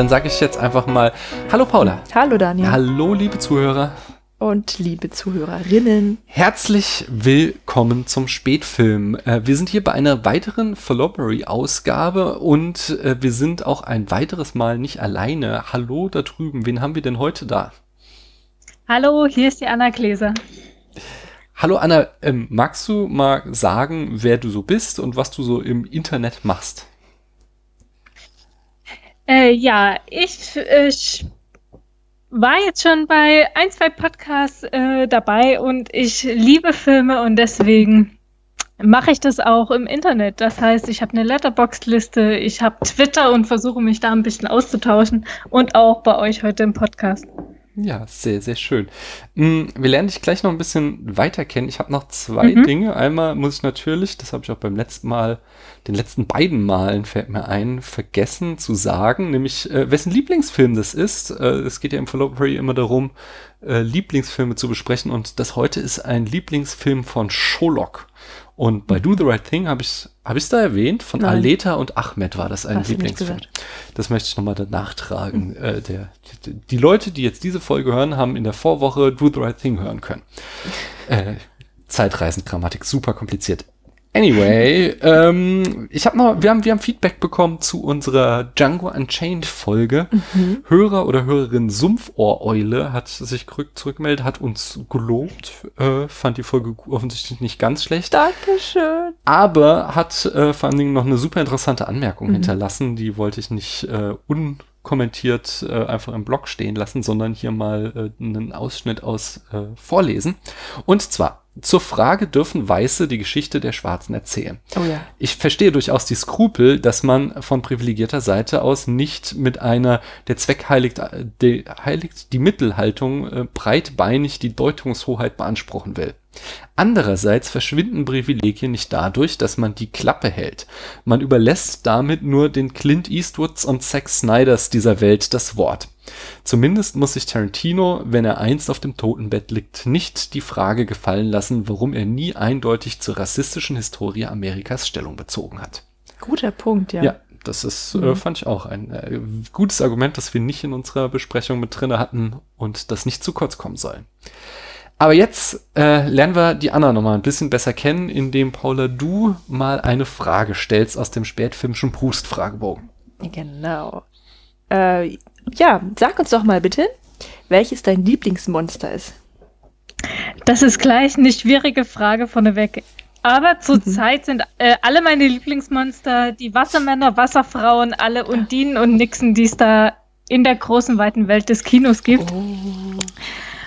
Dann sage ich jetzt einfach mal Hallo Paula. Hallo Daniel. Hallo liebe Zuhörer. Und liebe Zuhörerinnen. Herzlich willkommen zum Spätfilm. Äh, wir sind hier bei einer weiteren Philobbery-Ausgabe und äh, wir sind auch ein weiteres Mal nicht alleine. Hallo da drüben, wen haben wir denn heute da? Hallo, hier ist die Anna Gläser. Hallo Anna, ähm, magst du mal sagen, wer du so bist und was du so im Internet machst? Äh, ja, ich, ich war jetzt schon bei ein, zwei Podcasts äh, dabei und ich liebe Filme und deswegen mache ich das auch im Internet. Das heißt, ich habe eine Letterbox-Liste, ich habe Twitter und versuche mich da ein bisschen auszutauschen und auch bei euch heute im Podcast. Ja, sehr, sehr schön. Mm, wir lernen dich gleich noch ein bisschen weiter kennen. Ich habe noch zwei mhm. Dinge. Einmal muss ich natürlich, das habe ich auch beim letzten Mal, den letzten beiden Malen fällt mir ein, vergessen zu sagen, nämlich äh, wessen Lieblingsfilm das ist. Äh, es geht ja im Philoppery immer darum, äh, Lieblingsfilme zu besprechen und das heute ist ein Lieblingsfilm von Sherlock. Und bei Do the Right Thing habe ich es hab ich's da erwähnt. Von Nein. Aleta und Ahmed war das ein Lieblingsfilm. Das möchte ich nochmal danach tragen. Mhm. Äh, der, die, die, Leute, die jetzt diese Folge hören, haben in der Vorwoche Do the Right Thing hören können. Äh, Zeitreisengrammatik, super kompliziert. Anyway, ähm, ich habe noch, wir haben, wir haben Feedback bekommen zu unserer Django Unchained Folge. Mhm. Hörer oder Hörerin Sumpfohreule hat sich zurückgemeldet, hat uns gelobt, äh, fand die Folge offensichtlich nicht ganz schlecht. Dankeschön. Aber hat äh, vor allen Dingen noch eine super interessante Anmerkung mhm. hinterlassen, die wollte ich nicht äh, un kommentiert äh, einfach im Blog stehen lassen, sondern hier mal äh, einen Ausschnitt aus äh, vorlesen. Und zwar zur Frage, dürfen Weiße die Geschichte der Schwarzen erzählen? Oh ja. Ich verstehe durchaus die Skrupel, dass man von privilegierter Seite aus nicht mit einer der Zweck heiligt, äh, die, heiligt die Mittelhaltung äh, breitbeinig die Deutungshoheit beanspruchen will. Andererseits verschwinden Privilegien nicht dadurch, dass man die Klappe hält. Man überlässt damit nur den Clint Eastwoods und Zack Snyders dieser Welt das Wort. Zumindest muss sich Tarantino, wenn er einst auf dem Totenbett liegt, nicht die Frage gefallen lassen, warum er nie eindeutig zur rassistischen Historie Amerikas Stellung bezogen hat. Guter Punkt, ja. Ja, das ist, äh, mhm. äh, fand ich auch ein äh, gutes Argument, das wir nicht in unserer Besprechung mit drinne hatten und das nicht zu kurz kommen soll. Aber jetzt äh, lernen wir die Anna noch mal ein bisschen besser kennen, indem Paula du mal eine Frage stellst aus dem spätfilmischen Proust-Fragebogen. Genau. Äh, ja, sag uns doch mal bitte, welches dein Lieblingsmonster ist. Das ist gleich eine schwierige Frage vorneweg. Aber zurzeit mhm. sind äh, alle meine Lieblingsmonster die Wassermänner, Wasserfrauen, alle Undinen und Nixen, die es da in der großen, weiten Welt des Kinos gibt. Oh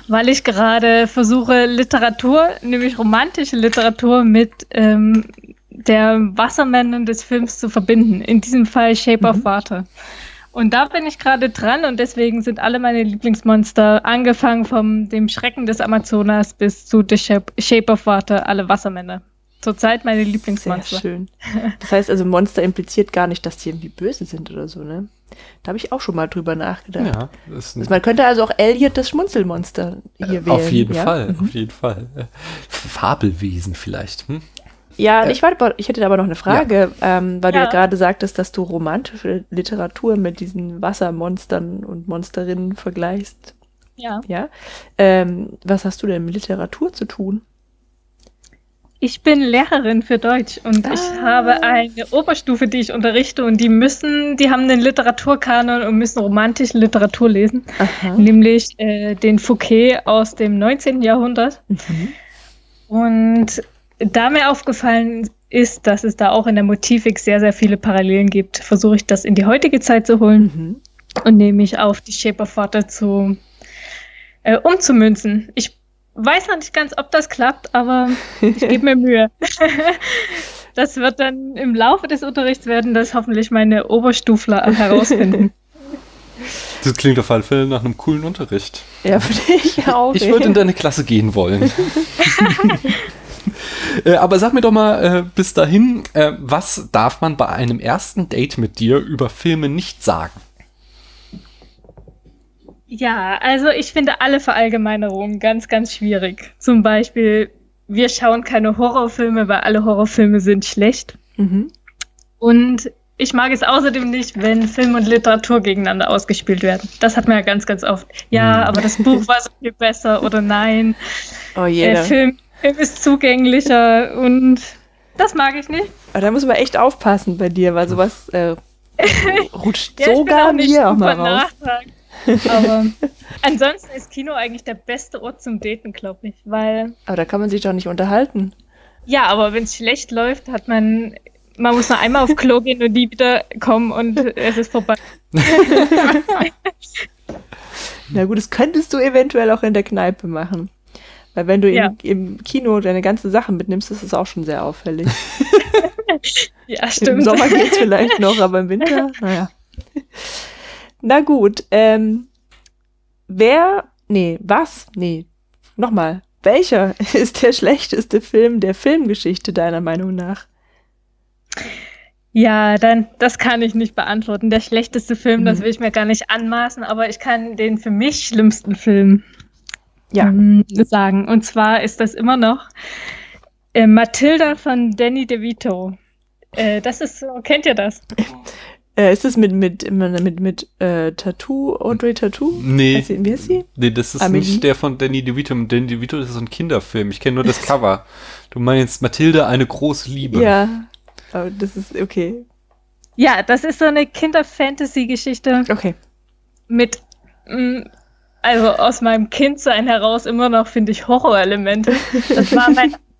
weil ich gerade versuche, Literatur, nämlich romantische Literatur, mit ähm, der Wassermännern des Films zu verbinden. In diesem Fall Shape mhm. of Water. Und da bin ich gerade dran und deswegen sind alle meine Lieblingsmonster, angefangen vom dem Schrecken des Amazonas bis zu The Shape, Shape of Water, alle Wassermänner. Zurzeit meine Lieblingsmonster. Sehr schön. Das heißt also, Monster impliziert gar nicht, dass die irgendwie böse sind oder so, ne? Da habe ich auch schon mal drüber nachgedacht. Ja, das also man könnte also auch Elliot das Schmunzelmonster hier äh, wählen. Auf jeden ja? Fall, mhm. auf jeden Fall. Äh, Fabelwesen vielleicht. Hm? Ja, äh, ich, warte, ich hätte aber noch eine Frage, ja. ähm, weil ja. du ja gerade sagtest, dass du romantische Literatur mit diesen Wassermonstern und Monsterinnen vergleichst. Ja. Ja. Ähm, was hast du denn mit Literatur zu tun? Ich bin Lehrerin für Deutsch und ah. ich habe eine Oberstufe, die ich unterrichte und die müssen, die haben einen Literaturkanon und müssen romantische Literatur lesen, Aha. nämlich äh, den Fouquet aus dem 19. Jahrhundert. Mhm. Und da mir aufgefallen ist, dass es da auch in der Motivik sehr, sehr viele Parallelen gibt, versuche ich das in die heutige Zeit zu holen mhm. und nehme mich auf die Shape of Water zu äh, umzumünzen. Ich weiß noch nicht ganz, ob das klappt, aber ich gebe mir Mühe. das wird dann im Laufe des Unterrichts werden das hoffentlich meine Oberstufler herausfinden. Das klingt auf alle Fälle nach einem coolen Unterricht. Ja, finde ich auch. Ich würde in deine Klasse gehen wollen. äh, aber sag mir doch mal äh, bis dahin, äh, was darf man bei einem ersten Date mit dir über Filme nicht sagen? Ja, also ich finde alle Verallgemeinerungen ganz, ganz schwierig. Zum Beispiel, wir schauen keine Horrorfilme, weil alle Horrorfilme sind schlecht. Mhm. Und ich mag es außerdem nicht, wenn Film und Literatur gegeneinander ausgespielt werden. Das hat man ja ganz, ganz oft. Ja, mhm. aber das Buch war so viel besser oder nein. Oh je. Der Film, Film ist zugänglicher und das mag ich nicht. Aber da muss man echt aufpassen bei dir, weil sowas äh, rutscht ja, sogar mir auch mal raus. Aber ansonsten ist Kino eigentlich der beste Ort zum Daten, glaube ich, weil. Aber da kann man sich doch nicht unterhalten. Ja, aber wenn es schlecht läuft, hat man man muss nur einmal auf Klo gehen und nie wieder kommen und es ist vorbei. Na gut, das könntest du eventuell auch in der Kneipe machen. Weil wenn du ja. im, im, Kino deine ganzen Sachen mitnimmst, ist es auch schon sehr auffällig. ja, stimmt. Im Sommer geht's vielleicht noch, aber im Winter, naja. Na gut, ähm, wer, nee, was, nee, nochmal, welcher ist der schlechteste Film der Filmgeschichte deiner Meinung nach? Ja, dann, das kann ich nicht beantworten. Der schlechteste Film, mhm. das will ich mir gar nicht anmaßen, aber ich kann den für mich schlimmsten Film ja. ähm, sagen. Und zwar ist das immer noch äh, Matilda von Danny DeVito. Äh, das ist so, kennt ihr das? Äh, ist das mit, mit, mit, mit äh, Tattoo, Audrey Tattoo? Nee. Heißt sie, wie heißt sie? Nee, das ist Amelie? nicht der von Danny DeVito. Danny DeVito das ist so ein Kinderfilm. Ich kenne nur das Cover. Du meinst Matilda, eine große Liebe. Ja, aber das ist okay. Ja, das ist so eine Kinder-Fantasy-Geschichte. Okay. Mit, mh, mm, also aus meinem Kindsein heraus immer noch, finde ich, Horrorelemente. Das war mein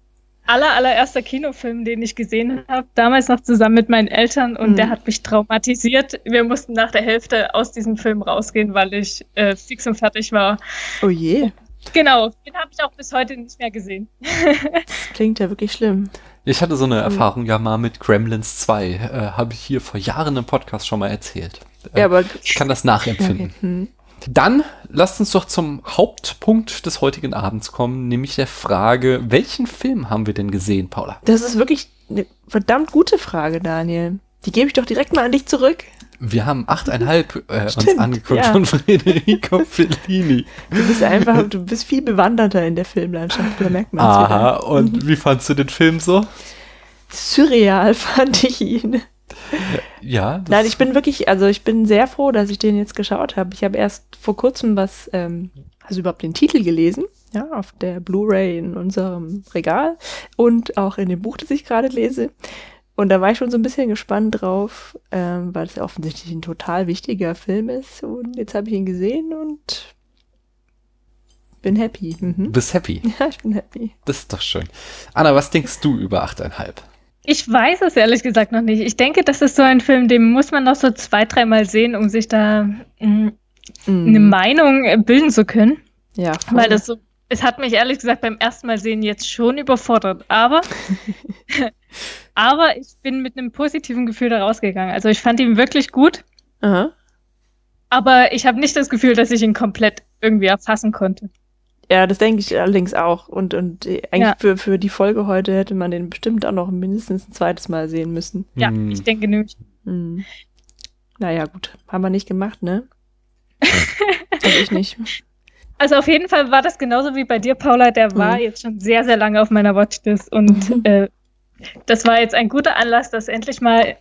aller, allererster Kinofilm, den ich gesehen habe. Damals noch zusammen mit meinen Eltern und mhm. der hat mich traumatisiert. Wir mussten nach der Hälfte aus diesem Film rausgehen, weil ich äh, fix und fertig war. Oh je. Genau, den habe ich auch bis heute nicht mehr gesehen. das klingt ja wirklich schlimm. Ich hatte so eine hm. Erfahrung ja mal mit Gremlins 2. Äh, Habe ich hier vor Jahren im Podcast schon mal erzählt. Äh, ja, aber ich kann das nachempfinden. Okay. Hm. Dann lasst uns doch zum Hauptpunkt des heutigen Abends kommen, nämlich der Frage, welchen Film haben wir denn gesehen, Paula? Das ist wirklich eine verdammt gute Frage, Daniel. Die gebe ich doch direkt mal an dich zurück. Wir haben achteinhalb äh, uns angeguckt ja. von Federico Fellini. Du bist einfach, du bist viel bewanderter in der Filmlandschaft, da merkt man Aha, wieder. und mhm. wie fandst du den Film so? Surreal fand ich ihn. Ja. Nein, ich bin wirklich, also ich bin sehr froh, dass ich den jetzt geschaut habe. Ich habe erst vor kurzem was, ähm, also überhaupt den Titel gelesen, ja, auf der Blu-ray in unserem Regal und auch in dem Buch, das ich gerade lese. Und da war ich schon so ein bisschen gespannt drauf, ähm, weil es ja offensichtlich ein total wichtiger Film ist. Und jetzt habe ich ihn gesehen und bin happy. Mhm. Bist happy? Ja, ich bin happy. Das ist doch schön. Anna, was denkst du über 8,5? Ich weiß es ehrlich gesagt noch nicht. Ich denke, das ist so ein Film, den muss man noch so zwei, dreimal sehen, um sich da mh, mm. eine Meinung bilden zu können. Ja. Voll. Weil das so es hat mich ehrlich gesagt beim ersten Mal sehen jetzt schon überfordert, aber, aber ich bin mit einem positiven Gefühl da rausgegangen. Also ich fand ihn wirklich gut. Aha. Aber ich habe nicht das Gefühl, dass ich ihn komplett irgendwie erfassen konnte. Ja, das denke ich allerdings auch. Und, und eigentlich ja. für, für die Folge heute hätte man den bestimmt auch noch mindestens ein zweites Mal sehen müssen. Ja, hm. ich denke nämlich. Hm. Naja, gut. Haben wir nicht gemacht, ne? Hab ich nicht. Also auf jeden Fall war das genauso wie bei dir, Paula. Der war mhm. jetzt schon sehr, sehr lange auf meiner Watchlist und äh, das war jetzt ein guter Anlass, das endlich mal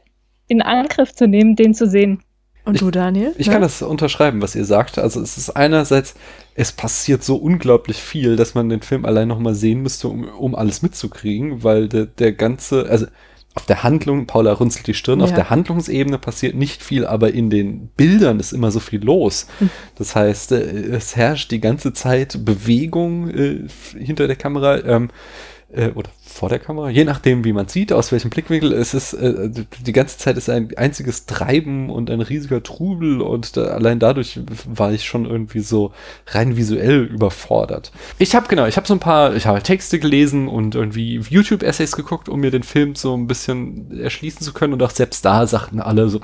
in Angriff zu nehmen, den zu sehen. Und du, Daniel? Ich, ich kann das unterschreiben, was ihr sagt. Also es ist einerseits, es passiert so unglaublich viel, dass man den Film allein nochmal sehen müsste, um, um alles mitzukriegen, weil der, der ganze, also auf der Handlung, Paula runzelt die Stirn, ja. auf der Handlungsebene passiert nicht viel, aber in den Bildern ist immer so viel los. Hm. Das heißt, äh, es herrscht die ganze Zeit Bewegung äh, hinter der Kamera. Ähm, äh, oder vor der Kamera, je nachdem, wie man sieht, aus welchem Blickwinkel. Es ist äh, die ganze Zeit ist ein einziges Treiben und ein riesiger Trubel und da, allein dadurch war ich schon irgendwie so rein visuell überfordert. Ich habe genau, ich habe so ein paar, ich habe Texte gelesen und irgendwie YouTube-Essays geguckt, um mir den Film so ein bisschen erschließen zu können und auch selbst da sagten alle so,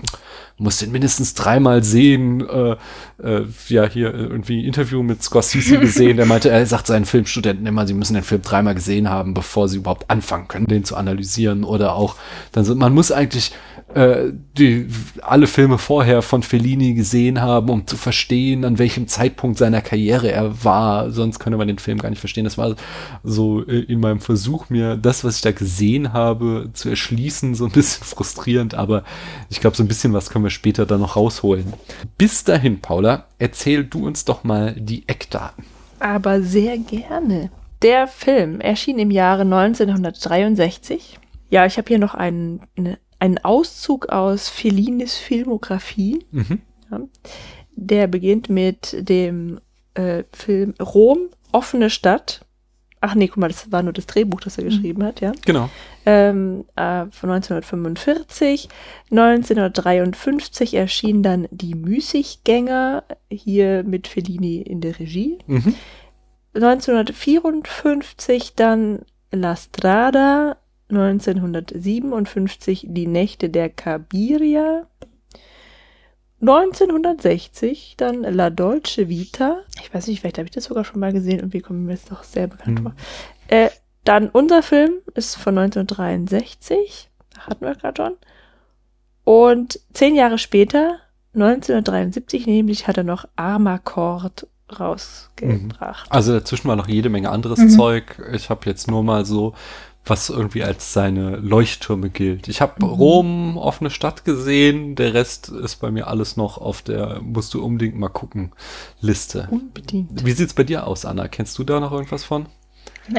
muss den mindestens dreimal sehen. Äh, äh, ja, hier irgendwie Interview mit Scorsese gesehen, der meinte, er sagt seinen Filmstudenten immer, sie müssen den Film dreimal gesehen haben, bevor sie überhaupt anfangen können, den zu analysieren. Oder auch, dann so, man muss eigentlich äh, die alle Filme vorher von Fellini gesehen haben, um zu verstehen, an welchem Zeitpunkt seiner Karriere er war. Sonst könnte man den Film gar nicht verstehen. Das war so äh, in meinem Versuch, mir das, was ich da gesehen habe, zu erschließen, so ein bisschen frustrierend. Aber ich glaube, so ein bisschen was können wir später dann noch rausholen. Bis dahin, Paula, erzähl du uns doch mal die Eckdaten. Aber sehr gerne. Der Film erschien im Jahre 1963. Ja, ich habe hier noch einen, eine ein Auszug aus Fellinis Filmografie. Mhm. Ja, der beginnt mit dem äh, Film Rom, offene Stadt. Ach nee, guck mal, das war nur das Drehbuch, das er mhm. geschrieben hat, ja. Genau. Ähm, äh, von 1945. 1953 erschien dann Die Müßiggänger, hier mit Fellini in der Regie. Mhm. 1954 dann La Strada, 1957 Die Nächte der Kabiria. 1960 dann La Dolce Vita. Ich weiß nicht, vielleicht habe ich das sogar schon mal gesehen und wie kommen mir jetzt doch sehr bekannt hm. vor. Äh, dann unser Film ist von 1963. Hatten wir gerade schon. Und zehn Jahre später, 1973 nämlich, hat er noch Armakord rausgebracht. Also dazwischen war noch jede Menge anderes mhm. Zeug. Ich habe jetzt nur mal so was irgendwie als seine Leuchttürme gilt. Ich habe mhm. Rom, offene Stadt gesehen, der Rest ist bei mir alles noch auf der musst du unbedingt mal gucken Liste. Unbedingt. Wie sieht's bei dir aus, Anna? Kennst du da noch irgendwas von?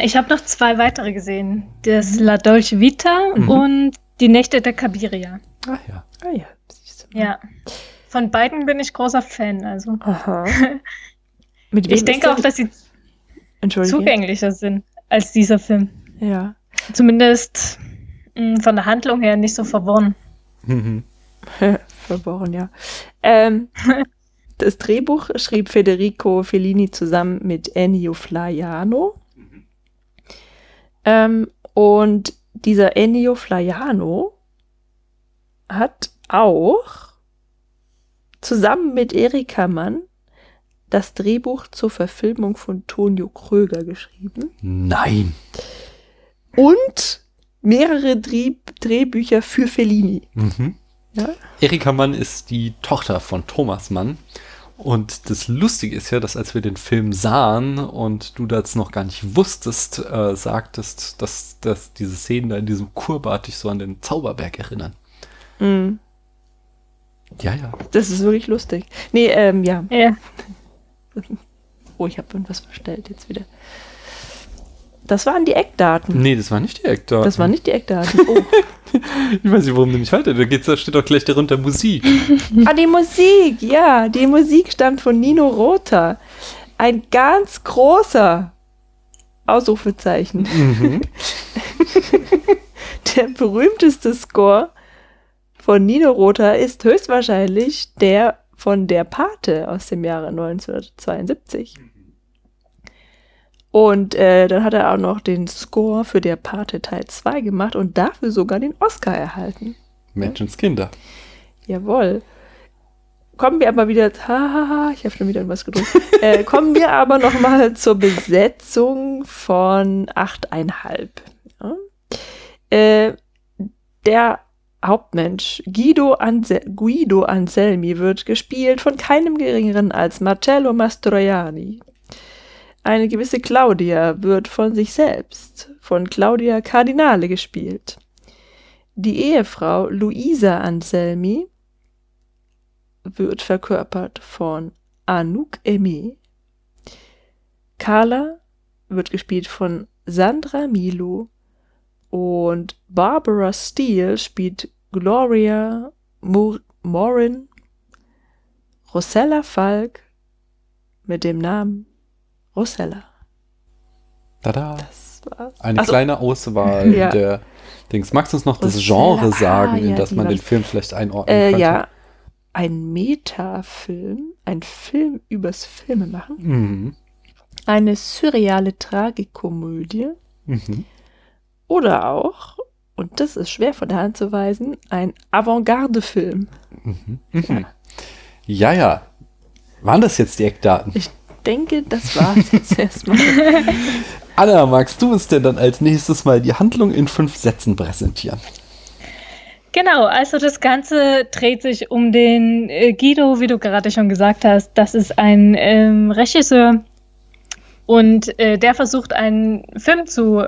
Ich habe noch zwei weitere gesehen. Das. La Dolce Vita mhm. und Die Nächte der Kabiria. Ah ja. Ah ja. Ja. Von beiden bin ich großer Fan, also. Aha. ich denke auch, dass sie zugänglicher sind als dieser Film. Ja. Zumindest mh, mm, von der Handlung her nicht so verworren. Mhm. verworren, ja. Ähm, das Drehbuch schrieb Federico Fellini zusammen mit Ennio Flaiano. Ähm, und dieser Ennio Flaiano hat auch zusammen mit Erika Mann das Drehbuch zur Verfilmung von Tonio Kröger geschrieben. Nein und mehrere Dreh Drehbücher für Fellini. Mhm. Ja? Erika Mann ist die Tochter von Thomas Mann. Und das Lustige ist ja, dass als wir den Film sahen und du das noch gar nicht wusstest, äh, sagtest, dass, dass diese Szenen da in diesem Kurbad dich so an den Zauberberg erinnern. Mhm. Ja, ja. Das ist wirklich lustig. Nee, ähm, ja. Ja. Oh, ich habe irgendwas verstellt jetzt wieder. Das waren die Eckdaten. Nee, das waren nicht die Eckdaten. Das waren nicht die Eckdaten. Oh. ich weiß nicht, warum du nicht weiter. Da, geht's, da steht doch gleich darunter Musik. ah, die Musik, ja. Die Musik stammt von Nino Rota. Ein ganz großer Ausrufezeichen. Mhm. der berühmteste Score von Nino Rota ist höchstwahrscheinlich der von der Pate aus dem Jahre 1972. Und äh, dann hat er auch noch den Score für der Pate Teil 2 gemacht und dafür sogar den Oscar erhalten. Menschenskinder. Jawohl. Kommen wir aber wieder, hahaha, ich habe schon wieder was gedrückt. äh, kommen wir aber noch mal zur Besetzung von 8,5. Ja. Äh, der Hauptmensch Guido, Anse Guido Anselmi wird gespielt von keinem geringeren als Marcello Mastroianni. Eine gewisse Claudia wird von sich selbst, von Claudia Cardinale gespielt. Die Ehefrau Luisa Anselmi wird verkörpert von Anouk Aimé. Carla wird gespielt von Sandra Milo und Barbara Steele spielt Gloria Mor Morin. Rosella Falk mit dem Namen Rosella. Tada. Eine also, kleine Auswahl ja. der Dings. Magst du uns noch Rosella, das Genre sagen, ah, ja, in das man den Film vielleicht einordnen äh, könnte? Ja, ein Metafilm, ein Film übers Filme machen, mhm. eine surreale Tragikomödie mhm. oder auch, und das ist schwer von der Hand zu weisen, ein Avantgarde-Film. Mhm. mhm. Ja. ja, ja. Waren das jetzt die Eckdaten? Ich denke, das war es jetzt erstmal. Anna, magst du uns denn dann als nächstes mal die Handlung in fünf Sätzen präsentieren? Genau, also das Ganze dreht sich um den äh, Guido, wie du gerade schon gesagt hast. Das ist ein ähm, Regisseur und äh, der versucht einen Film zu,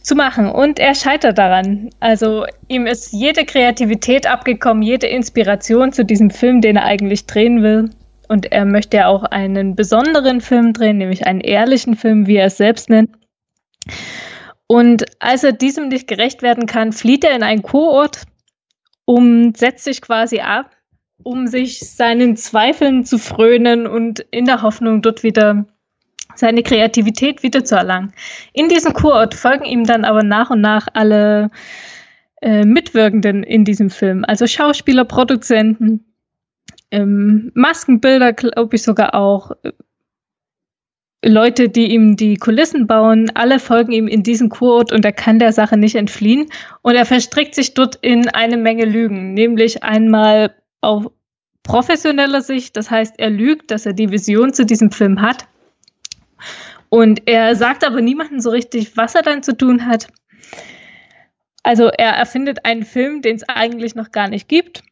zu machen und er scheitert daran. Also ihm ist jede Kreativität abgekommen, jede Inspiration zu diesem Film, den er eigentlich drehen will. Und er möchte ja auch einen besonderen Film drehen, nämlich einen ehrlichen Film, wie er es selbst nennt. Und als er diesem nicht gerecht werden kann, flieht er in einen Kurort und setzt sich quasi ab, um sich seinen Zweifeln zu frönen und in der Hoffnung, dort wieder seine Kreativität wiederzuerlangen. In diesem Kurort folgen ihm dann aber nach und nach alle äh, Mitwirkenden in diesem Film, also Schauspieler, Produzenten, ähm, Maskenbilder, glaube ich sogar auch, äh, Leute, die ihm die Kulissen bauen, alle folgen ihm in diesen Kurort und er kann der Sache nicht entfliehen. Und er verstrickt sich dort in eine Menge Lügen, nämlich einmal auf professioneller Sicht, das heißt, er lügt, dass er die Vision zu diesem Film hat. Und er sagt aber niemandem so richtig, was er dann zu tun hat. Also er erfindet einen Film, den es eigentlich noch gar nicht gibt.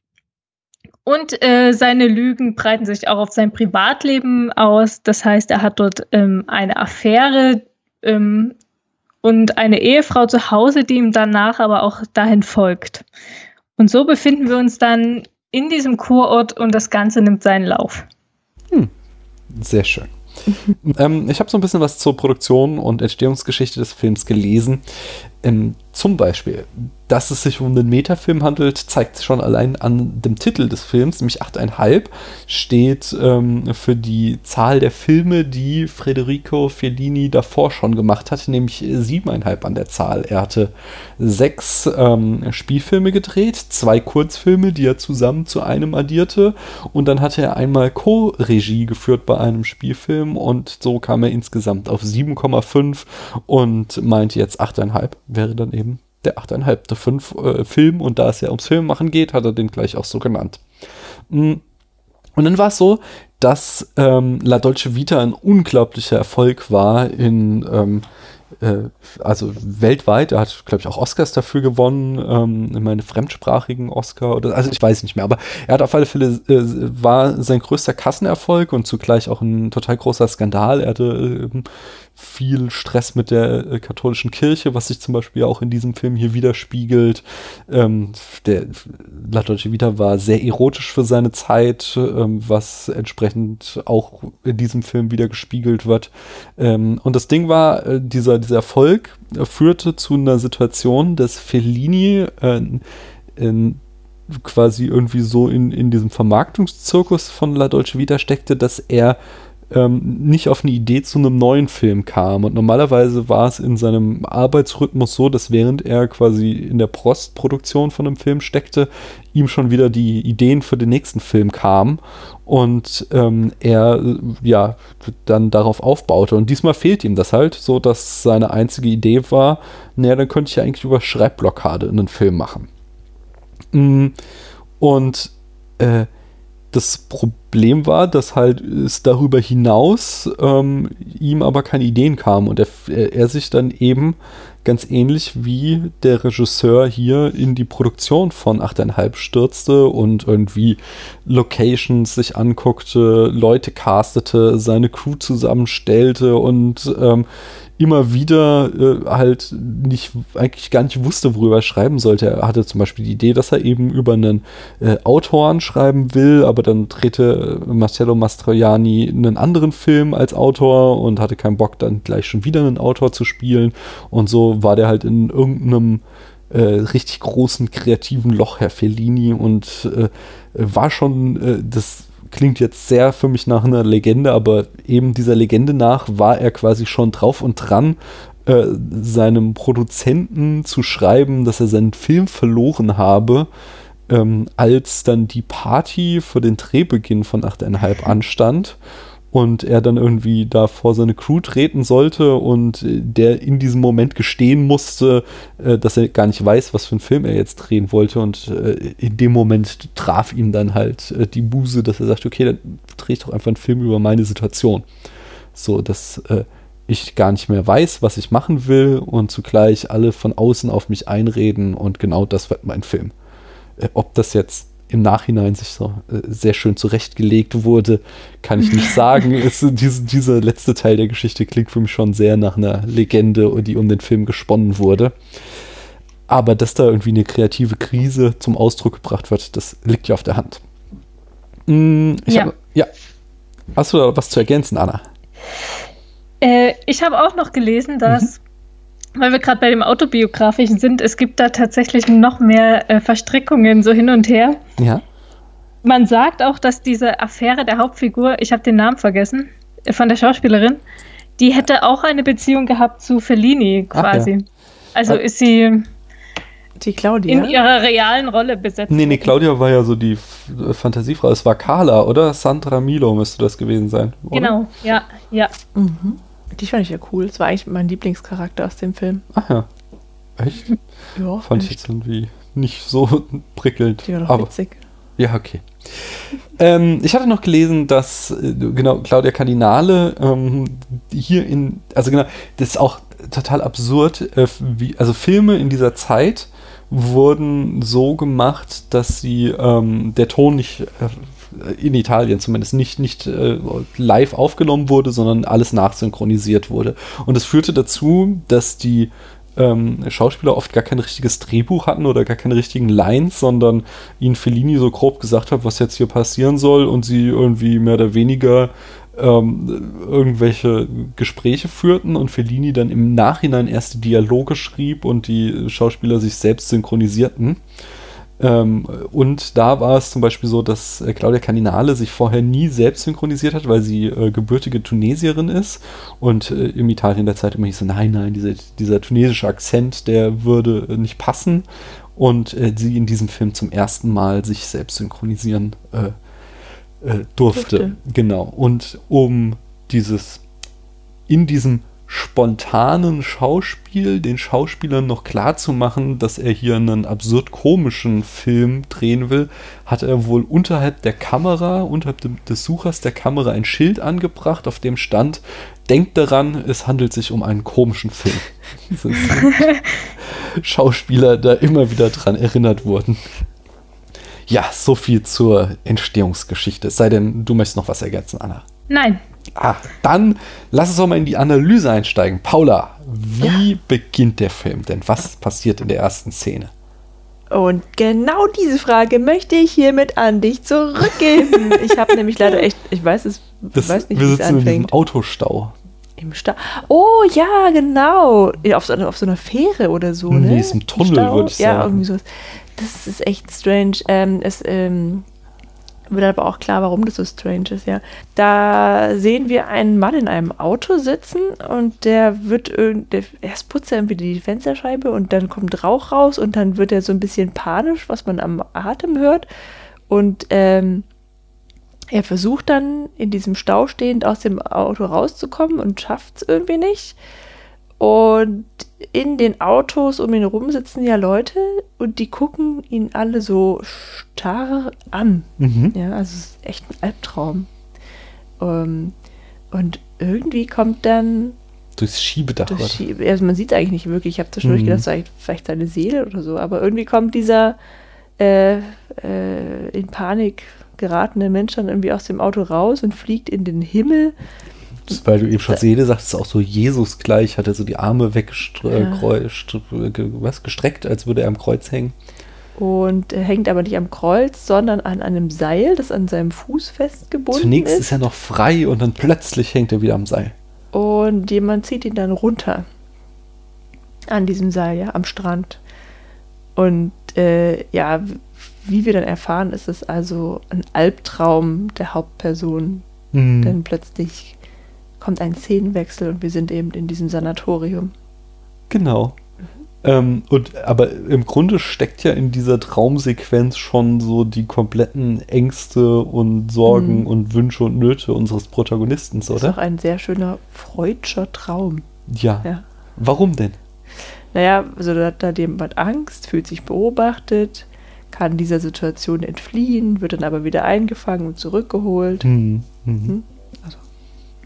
Und äh, seine Lügen breiten sich auch auf sein Privatleben aus. Das heißt, er hat dort ähm, eine Affäre ähm, und eine Ehefrau zu Hause, die ihm danach aber auch dahin folgt. Und so befinden wir uns dann in diesem Kurort und das Ganze nimmt seinen Lauf. Hm. Sehr schön. ähm, ich habe so ein bisschen was zur Produktion und Entstehungsgeschichte des Films gelesen. Ähm, zum Beispiel, dass es sich um einen Metafilm handelt, zeigt schon allein an dem Titel des Films, nämlich 8,5, steht ähm, für die Zahl der Filme, die Federico Fellini davor schon gemacht hatte, nämlich 7,5 an der Zahl. Er hatte sechs ähm, Spielfilme gedreht, zwei Kurzfilme, die er zusammen zu einem addierte und dann hatte er einmal Co-Regie geführt bei einem Spielfilm und so kam er insgesamt auf 7,5 und meinte jetzt 8,5 wäre dann eben der 8,5. Fünf, äh, Film und da es ja ums Filmmachen geht, hat er den gleich auch so genannt. Mm. Und dann war es so, dass ähm, La Dolce Vita ein unglaublicher Erfolg war in ähm, äh, also weltweit, er hat, glaube ich, auch Oscars dafür gewonnen, ähm, meine fremdsprachigen Oscar oder also ich weiß nicht mehr, aber er hat auf alle Fälle äh, war sein größter Kassenerfolg und zugleich auch ein total großer Skandal. Er hatte äh, viel Stress mit der äh, katholischen Kirche, was sich zum Beispiel auch in diesem Film hier widerspiegelt. Ähm, der La Dolce Vita war sehr erotisch für seine Zeit, ähm, was entsprechend auch in diesem Film wieder gespiegelt wird. Ähm, und das Ding war, äh, dieser, dieser Erfolg führte zu einer Situation, dass Fellini äh, in, quasi irgendwie so in, in diesem Vermarktungszirkus von La Dolce Vita steckte, dass er ähm, nicht auf eine Idee zu einem neuen Film kam. Und normalerweise war es in seinem Arbeitsrhythmus so, dass während er quasi in der Postproduktion von einem Film steckte, ihm schon wieder die Ideen für den nächsten Film kamen und ähm, er ja dann darauf aufbaute. Und diesmal fehlt ihm das halt, so dass seine einzige Idee war, naja, dann könnte ich ja eigentlich über Schreibblockade einen Film machen. Mm, und äh, das Problem war, dass halt es darüber hinaus ähm, ihm aber keine Ideen kamen. Und er, er, sich dann eben ganz ähnlich wie der Regisseur hier in die Produktion von 8,5 stürzte und irgendwie Locations sich anguckte, Leute castete, seine Crew zusammenstellte und ähm, immer wieder äh, halt nicht, eigentlich gar nicht wusste, worüber er schreiben sollte. Er hatte zum Beispiel die Idee, dass er eben über einen äh, Autoren schreiben will, aber dann drehte äh, Marcello Mastroianni einen anderen Film als Autor und hatte keinen Bock, dann gleich schon wieder einen Autor zu spielen. Und so war der halt in irgendeinem äh, richtig großen kreativen Loch, Herr Fellini, und äh, war schon äh, das klingt jetzt sehr für mich nach einer Legende, aber eben dieser Legende nach war er quasi schon drauf und dran, äh, seinem Produzenten zu schreiben, dass er seinen Film verloren habe, ähm, als dann die Party für den Drehbeginn von 8,5 anstand und er dann irgendwie da vor seine Crew treten sollte und äh, der in diesem Moment gestehen musste, äh, dass er gar nicht weiß, was für einen Film er jetzt drehen wollte und äh, in dem Moment traf ihn dann halt die Buse, dass er sagt, okay, dann drehe ich doch einfach einen Film über meine Situation. So, dass ich gar nicht mehr weiß, was ich machen will und zugleich alle von außen auf mich einreden und genau das wird mein Film. Ob das jetzt im Nachhinein sich so äh, sehr schön zurechtgelegt wurde, kann ich nicht sagen. es, diese, dieser letzte Teil der Geschichte klingt für mich schon sehr nach einer Legende, die um den Film gesponnen wurde. Aber dass da irgendwie eine kreative Krise zum Ausdruck gebracht wird, das liegt ja auf der Hand. Mm, ich ja. Hab, ja. Hast du da was zu ergänzen, Anna? Äh, ich habe auch noch gelesen, dass, mhm. Weil wir gerade bei dem Autobiografischen sind, es gibt da tatsächlich noch mehr äh, Verstrickungen so hin und her. Ja. Man sagt auch, dass diese Affäre der Hauptfigur, ich habe den Namen vergessen, äh, von der Schauspielerin, die hätte auch eine Beziehung gehabt zu Fellini quasi. Ja. Also ist sie die Claudia? In ihrer realen Rolle besetzt. Nee, nee, Claudia war ja so die F Fantasiefrau. Es war Carla, oder? Sandra Milo müsste das gewesen sein. Oder? Genau, ja, ja. Mhm. Die fand ich ja cool. Das war eigentlich mein Lieblingscharakter aus dem Film. Ach ja. Echt? Ja. Fand ich jetzt irgendwie nicht so prickelnd. Die war doch aber, witzig. Ja, okay. ähm, ich hatte noch gelesen, dass äh, genau Claudia Cardinale ähm, hier in, also genau, das ist auch total absurd, äh, wie, also Filme in dieser Zeit wurden so gemacht, dass sie ähm, der Ton nicht äh, in Italien zumindest nicht, nicht äh, live aufgenommen wurde, sondern alles nachsynchronisiert wurde. Und das führte dazu, dass die ähm, Schauspieler oft gar kein richtiges Drehbuch hatten oder gar keine richtigen Lines, sondern ihnen Fellini so grob gesagt hat, was jetzt hier passieren soll und sie irgendwie mehr oder weniger ähm, irgendwelche Gespräche führten und Fellini dann im Nachhinein erst die Dialoge schrieb und die Schauspieler sich selbst synchronisierten. Ähm, und da war es zum Beispiel so, dass äh, Claudia Cardinale sich vorher nie selbst synchronisiert hat, weil sie äh, gebürtige Tunesierin ist und äh, im Italien der Zeit immer hieß so, nein, nein, diese, dieser tunesische Akzent, der würde äh, nicht passen und äh, sie in diesem Film zum ersten Mal sich selbst synchronisieren äh, durfte. durfte. Genau. Und um dieses in diesem spontanen Schauspiel den Schauspielern noch klar zu machen, dass er hier einen absurd komischen Film drehen will, hat er wohl unterhalb der Kamera, unterhalb des Suchers der Kamera ein Schild angebracht, auf dem stand, denkt daran, es handelt sich um einen komischen Film. Schauspieler da immer wieder dran erinnert wurden. Ja, so viel zur Entstehungsgeschichte. Es sei denn, du möchtest noch was ergänzen, Anna. Nein. Ah, dann lass uns doch mal in die Analyse einsteigen. Paula, wie ja. beginnt der Film denn? Was passiert in der ersten Szene? Und genau diese Frage möchte ich hiermit an dich zurückgeben. ich habe nämlich leider echt, ich weiß es, das, weiß nicht, wir sitzen es anfängt. in diesem Autostau. Im Stau. Oh ja, genau. Auf so, auf so einer Fähre oder so, ne? Nee, ist ein Tunnel, würde ich sagen. Ja, irgendwie so das ist echt strange. Ähm, es ähm, wird aber auch klar, warum das so strange ist, ja. Da sehen wir einen Mann in einem Auto sitzen und der wird der, erst putzt er irgendwie die Fensterscheibe und dann kommt Rauch raus und dann wird er so ein bisschen panisch, was man am Atem hört. Und ähm, er versucht dann in diesem Stau stehend aus dem Auto rauszukommen und schafft es irgendwie nicht. Und in den Autos um ihn herum sitzen ja Leute und die gucken ihn alle so starr an. Mhm. Ja, also es ist echt ein Albtraum. Um, ähm, und irgendwie kommt dann. Durchs Schiebedach. Durch Schiebe, also man sieht es eigentlich nicht wirklich. Ich habe zwischendurch mhm. gedacht, vielleicht, vielleicht seine Seele oder so. Aber irgendwie kommt dieser äh, äh, in Panik geratene Mensch dann irgendwie aus dem Auto raus und fliegt in den Himmel weil du eben schon Seele sagtest, auch so Jesus gleich, hat er so die Arme weggestreckt, ja. gestreckt, als würde er am Kreuz hängen. Und er hängt aber nicht am Kreuz, sondern an einem Seil, das an seinem Fuß festgebunden Zunächst ist. ist er noch frei und dann plötzlich hängt er wieder am Seil. Und jemand zieht ihn dann runter. An diesem Seil, ja, am Strand. Und äh, ja, wie wir dann erfahren, ist es also ein Albtraum der Hauptperson. Mhm. Denn plötzlich kommt ein Szenenwechsel und wir sind eben in diesem Sanatorium. Genau. Ähm, und aber im Grunde steckt ja in dieser Traumsequenz schon so die kompletten Ängste und Sorgen mhm. und Wünsche und Nöte unseres Protagonisten, oder? Das ist auch ein sehr schöner freudscher Traum. Ja. ja. Warum denn? Naja, also da hat jemand Angst, fühlt sich beobachtet, kann dieser Situation entfliehen, wird dann aber wieder eingefangen und zurückgeholt. Mhm. Mhm. Hm? Also.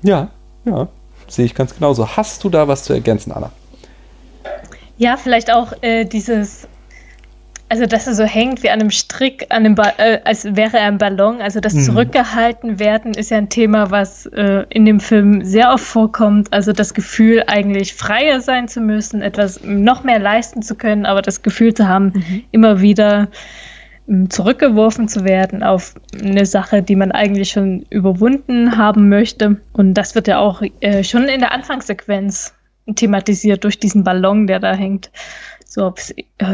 Ja, ja, sehe ich ganz genauso. Hast du da was zu ergänzen, Anna? Ja, vielleicht auch äh, dieses, also dass er so hängt wie an einem Strick, an einem ba äh, als wäre er ein Ballon. Also das mhm. Zurückgehalten werden ist ja ein Thema, was äh, in dem Film sehr oft vorkommt. Also das Gefühl, eigentlich freier sein zu müssen, etwas noch mehr leisten zu können, aber das Gefühl zu haben, mhm. immer wieder zurückgeworfen zu werden auf eine Sache, die man eigentlich schon überwunden haben möchte. Und das wird ja auch äh, schon in der Anfangssequenz thematisiert durch diesen Ballon, der da hängt. So,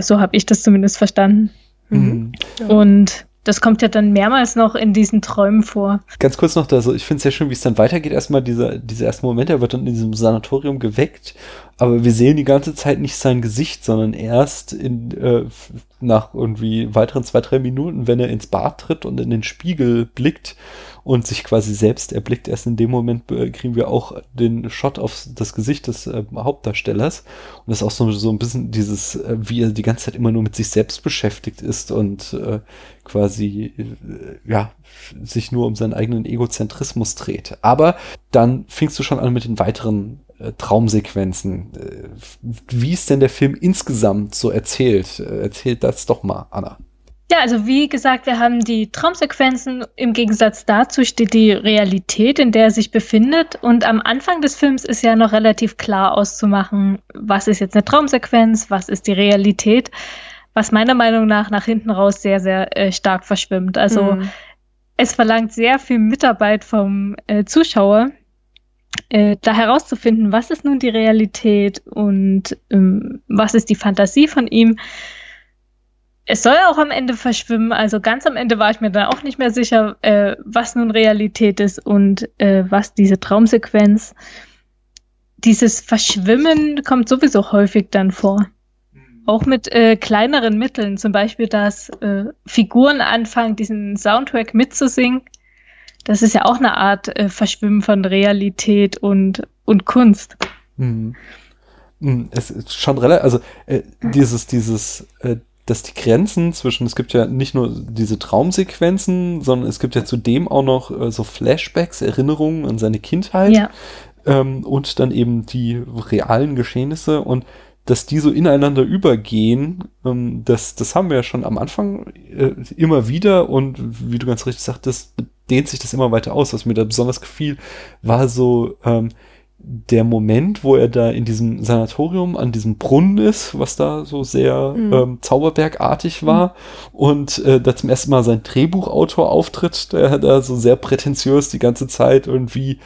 so habe ich das zumindest verstanden. Mhm. Und das kommt ja dann mehrmals noch in diesen Träumen vor. Ganz kurz noch, also ich finde es sehr schön, wie es dann weitergeht. Erstmal dieser, dieser erste Moment, er wird dann in diesem Sanatorium geweckt, aber wir sehen die ganze Zeit nicht sein Gesicht, sondern erst in, äh, nach irgendwie weiteren zwei, drei Minuten, wenn er ins Bad tritt und in den Spiegel blickt und sich quasi selbst erblickt. Erst in dem Moment äh, kriegen wir auch den Shot auf das Gesicht des äh, Hauptdarstellers. Und das ist auch so, so ein bisschen dieses, äh, wie er die ganze Zeit immer nur mit sich selbst beschäftigt ist und äh, quasi, äh, ja, sich nur um seinen eigenen Egozentrismus dreht. Aber dann fingst du schon an mit den weiteren äh, Traumsequenzen. Wie ist denn der Film insgesamt so erzählt? Erzählt das doch mal, Anna. Ja, also wie gesagt, wir haben die Traumsequenzen. Im Gegensatz dazu steht die Realität, in der er sich befindet. Und am Anfang des Films ist ja noch relativ klar auszumachen, was ist jetzt eine Traumsequenz, was ist die Realität, was meiner Meinung nach nach hinten raus sehr, sehr äh, stark verschwimmt. Also mhm. es verlangt sehr viel Mitarbeit vom äh, Zuschauer, äh, da herauszufinden, was ist nun die Realität und ähm, was ist die Fantasie von ihm es soll auch am Ende verschwimmen. Also ganz am Ende war ich mir dann auch nicht mehr sicher, äh, was nun Realität ist und äh, was diese Traumsequenz. Dieses Verschwimmen kommt sowieso häufig dann vor. Mhm. Auch mit äh, kleineren Mitteln, zum Beispiel, dass äh, Figuren anfangen, diesen Soundtrack mitzusingen. Das ist ja auch eine Art äh, Verschwimmen von Realität und, und Kunst. Mhm. mhm. Es ist schon relativ, also äh, dieses, dieses, äh, dass die Grenzen zwischen, es gibt ja nicht nur diese Traumsequenzen, sondern es gibt ja zudem auch noch äh, so Flashbacks, Erinnerungen an seine Kindheit ja. ähm, und dann eben die realen Geschehnisse und dass die so ineinander übergehen, ähm, das, das haben wir ja schon am Anfang äh, immer wieder und wie du ganz richtig sagtest, dehnt sich das immer weiter aus. Was mir da besonders gefiel, war so, ähm, der Moment, wo er da in diesem Sanatorium an diesem Brunnen ist, was da so sehr mhm. ähm, Zauberbergartig war mhm. und äh, da zum ersten Mal sein Drehbuchautor auftritt, der da so sehr prätentiös die ganze Zeit irgendwie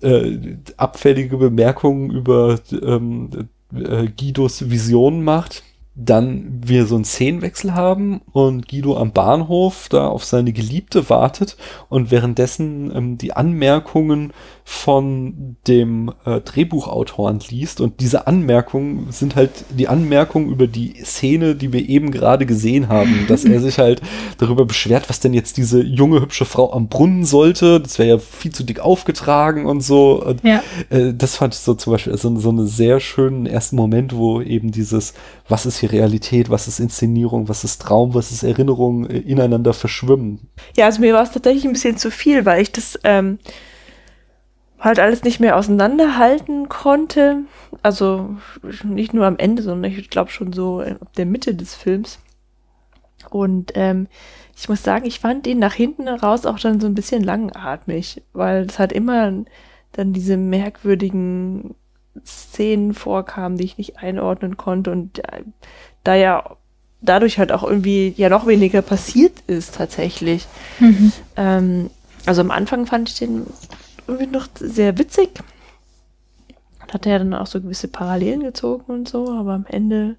äh, abfällige Bemerkungen über ähm, äh, Guidos Vision macht dann wir so einen Szenenwechsel haben und Guido am Bahnhof da auf seine Geliebte wartet und währenddessen ähm, die Anmerkungen von dem äh, Drehbuchautoren liest und diese Anmerkungen sind halt die Anmerkungen über die Szene, die wir eben gerade gesehen haben, dass er sich halt darüber beschwert, was denn jetzt diese junge hübsche Frau am Brunnen sollte. Das wäre ja viel zu dick aufgetragen und so. Und, ja. äh, das fand ich so zum Beispiel so, so einen sehr schönen ersten Moment, wo eben dieses, was ist hier Realität, was ist Inszenierung, was ist Traum, was ist Erinnerung äh, ineinander verschwimmen. Ja, also mir war es tatsächlich ein bisschen zu viel, weil ich das ähm, halt alles nicht mehr auseinanderhalten konnte. Also nicht nur am Ende, sondern ich glaube schon so ab der Mitte des Films. Und ähm, ich muss sagen, ich fand ihn nach hinten raus auch dann so ein bisschen langatmig, weil es halt immer dann diese merkwürdigen Szenen vorkamen, die ich nicht einordnen konnte und äh, da ja dadurch halt auch irgendwie ja noch weniger passiert ist tatsächlich. Mhm. Ähm, also am Anfang fand ich den irgendwie noch sehr witzig. Und hatte ja dann auch so gewisse Parallelen gezogen und so, aber am Ende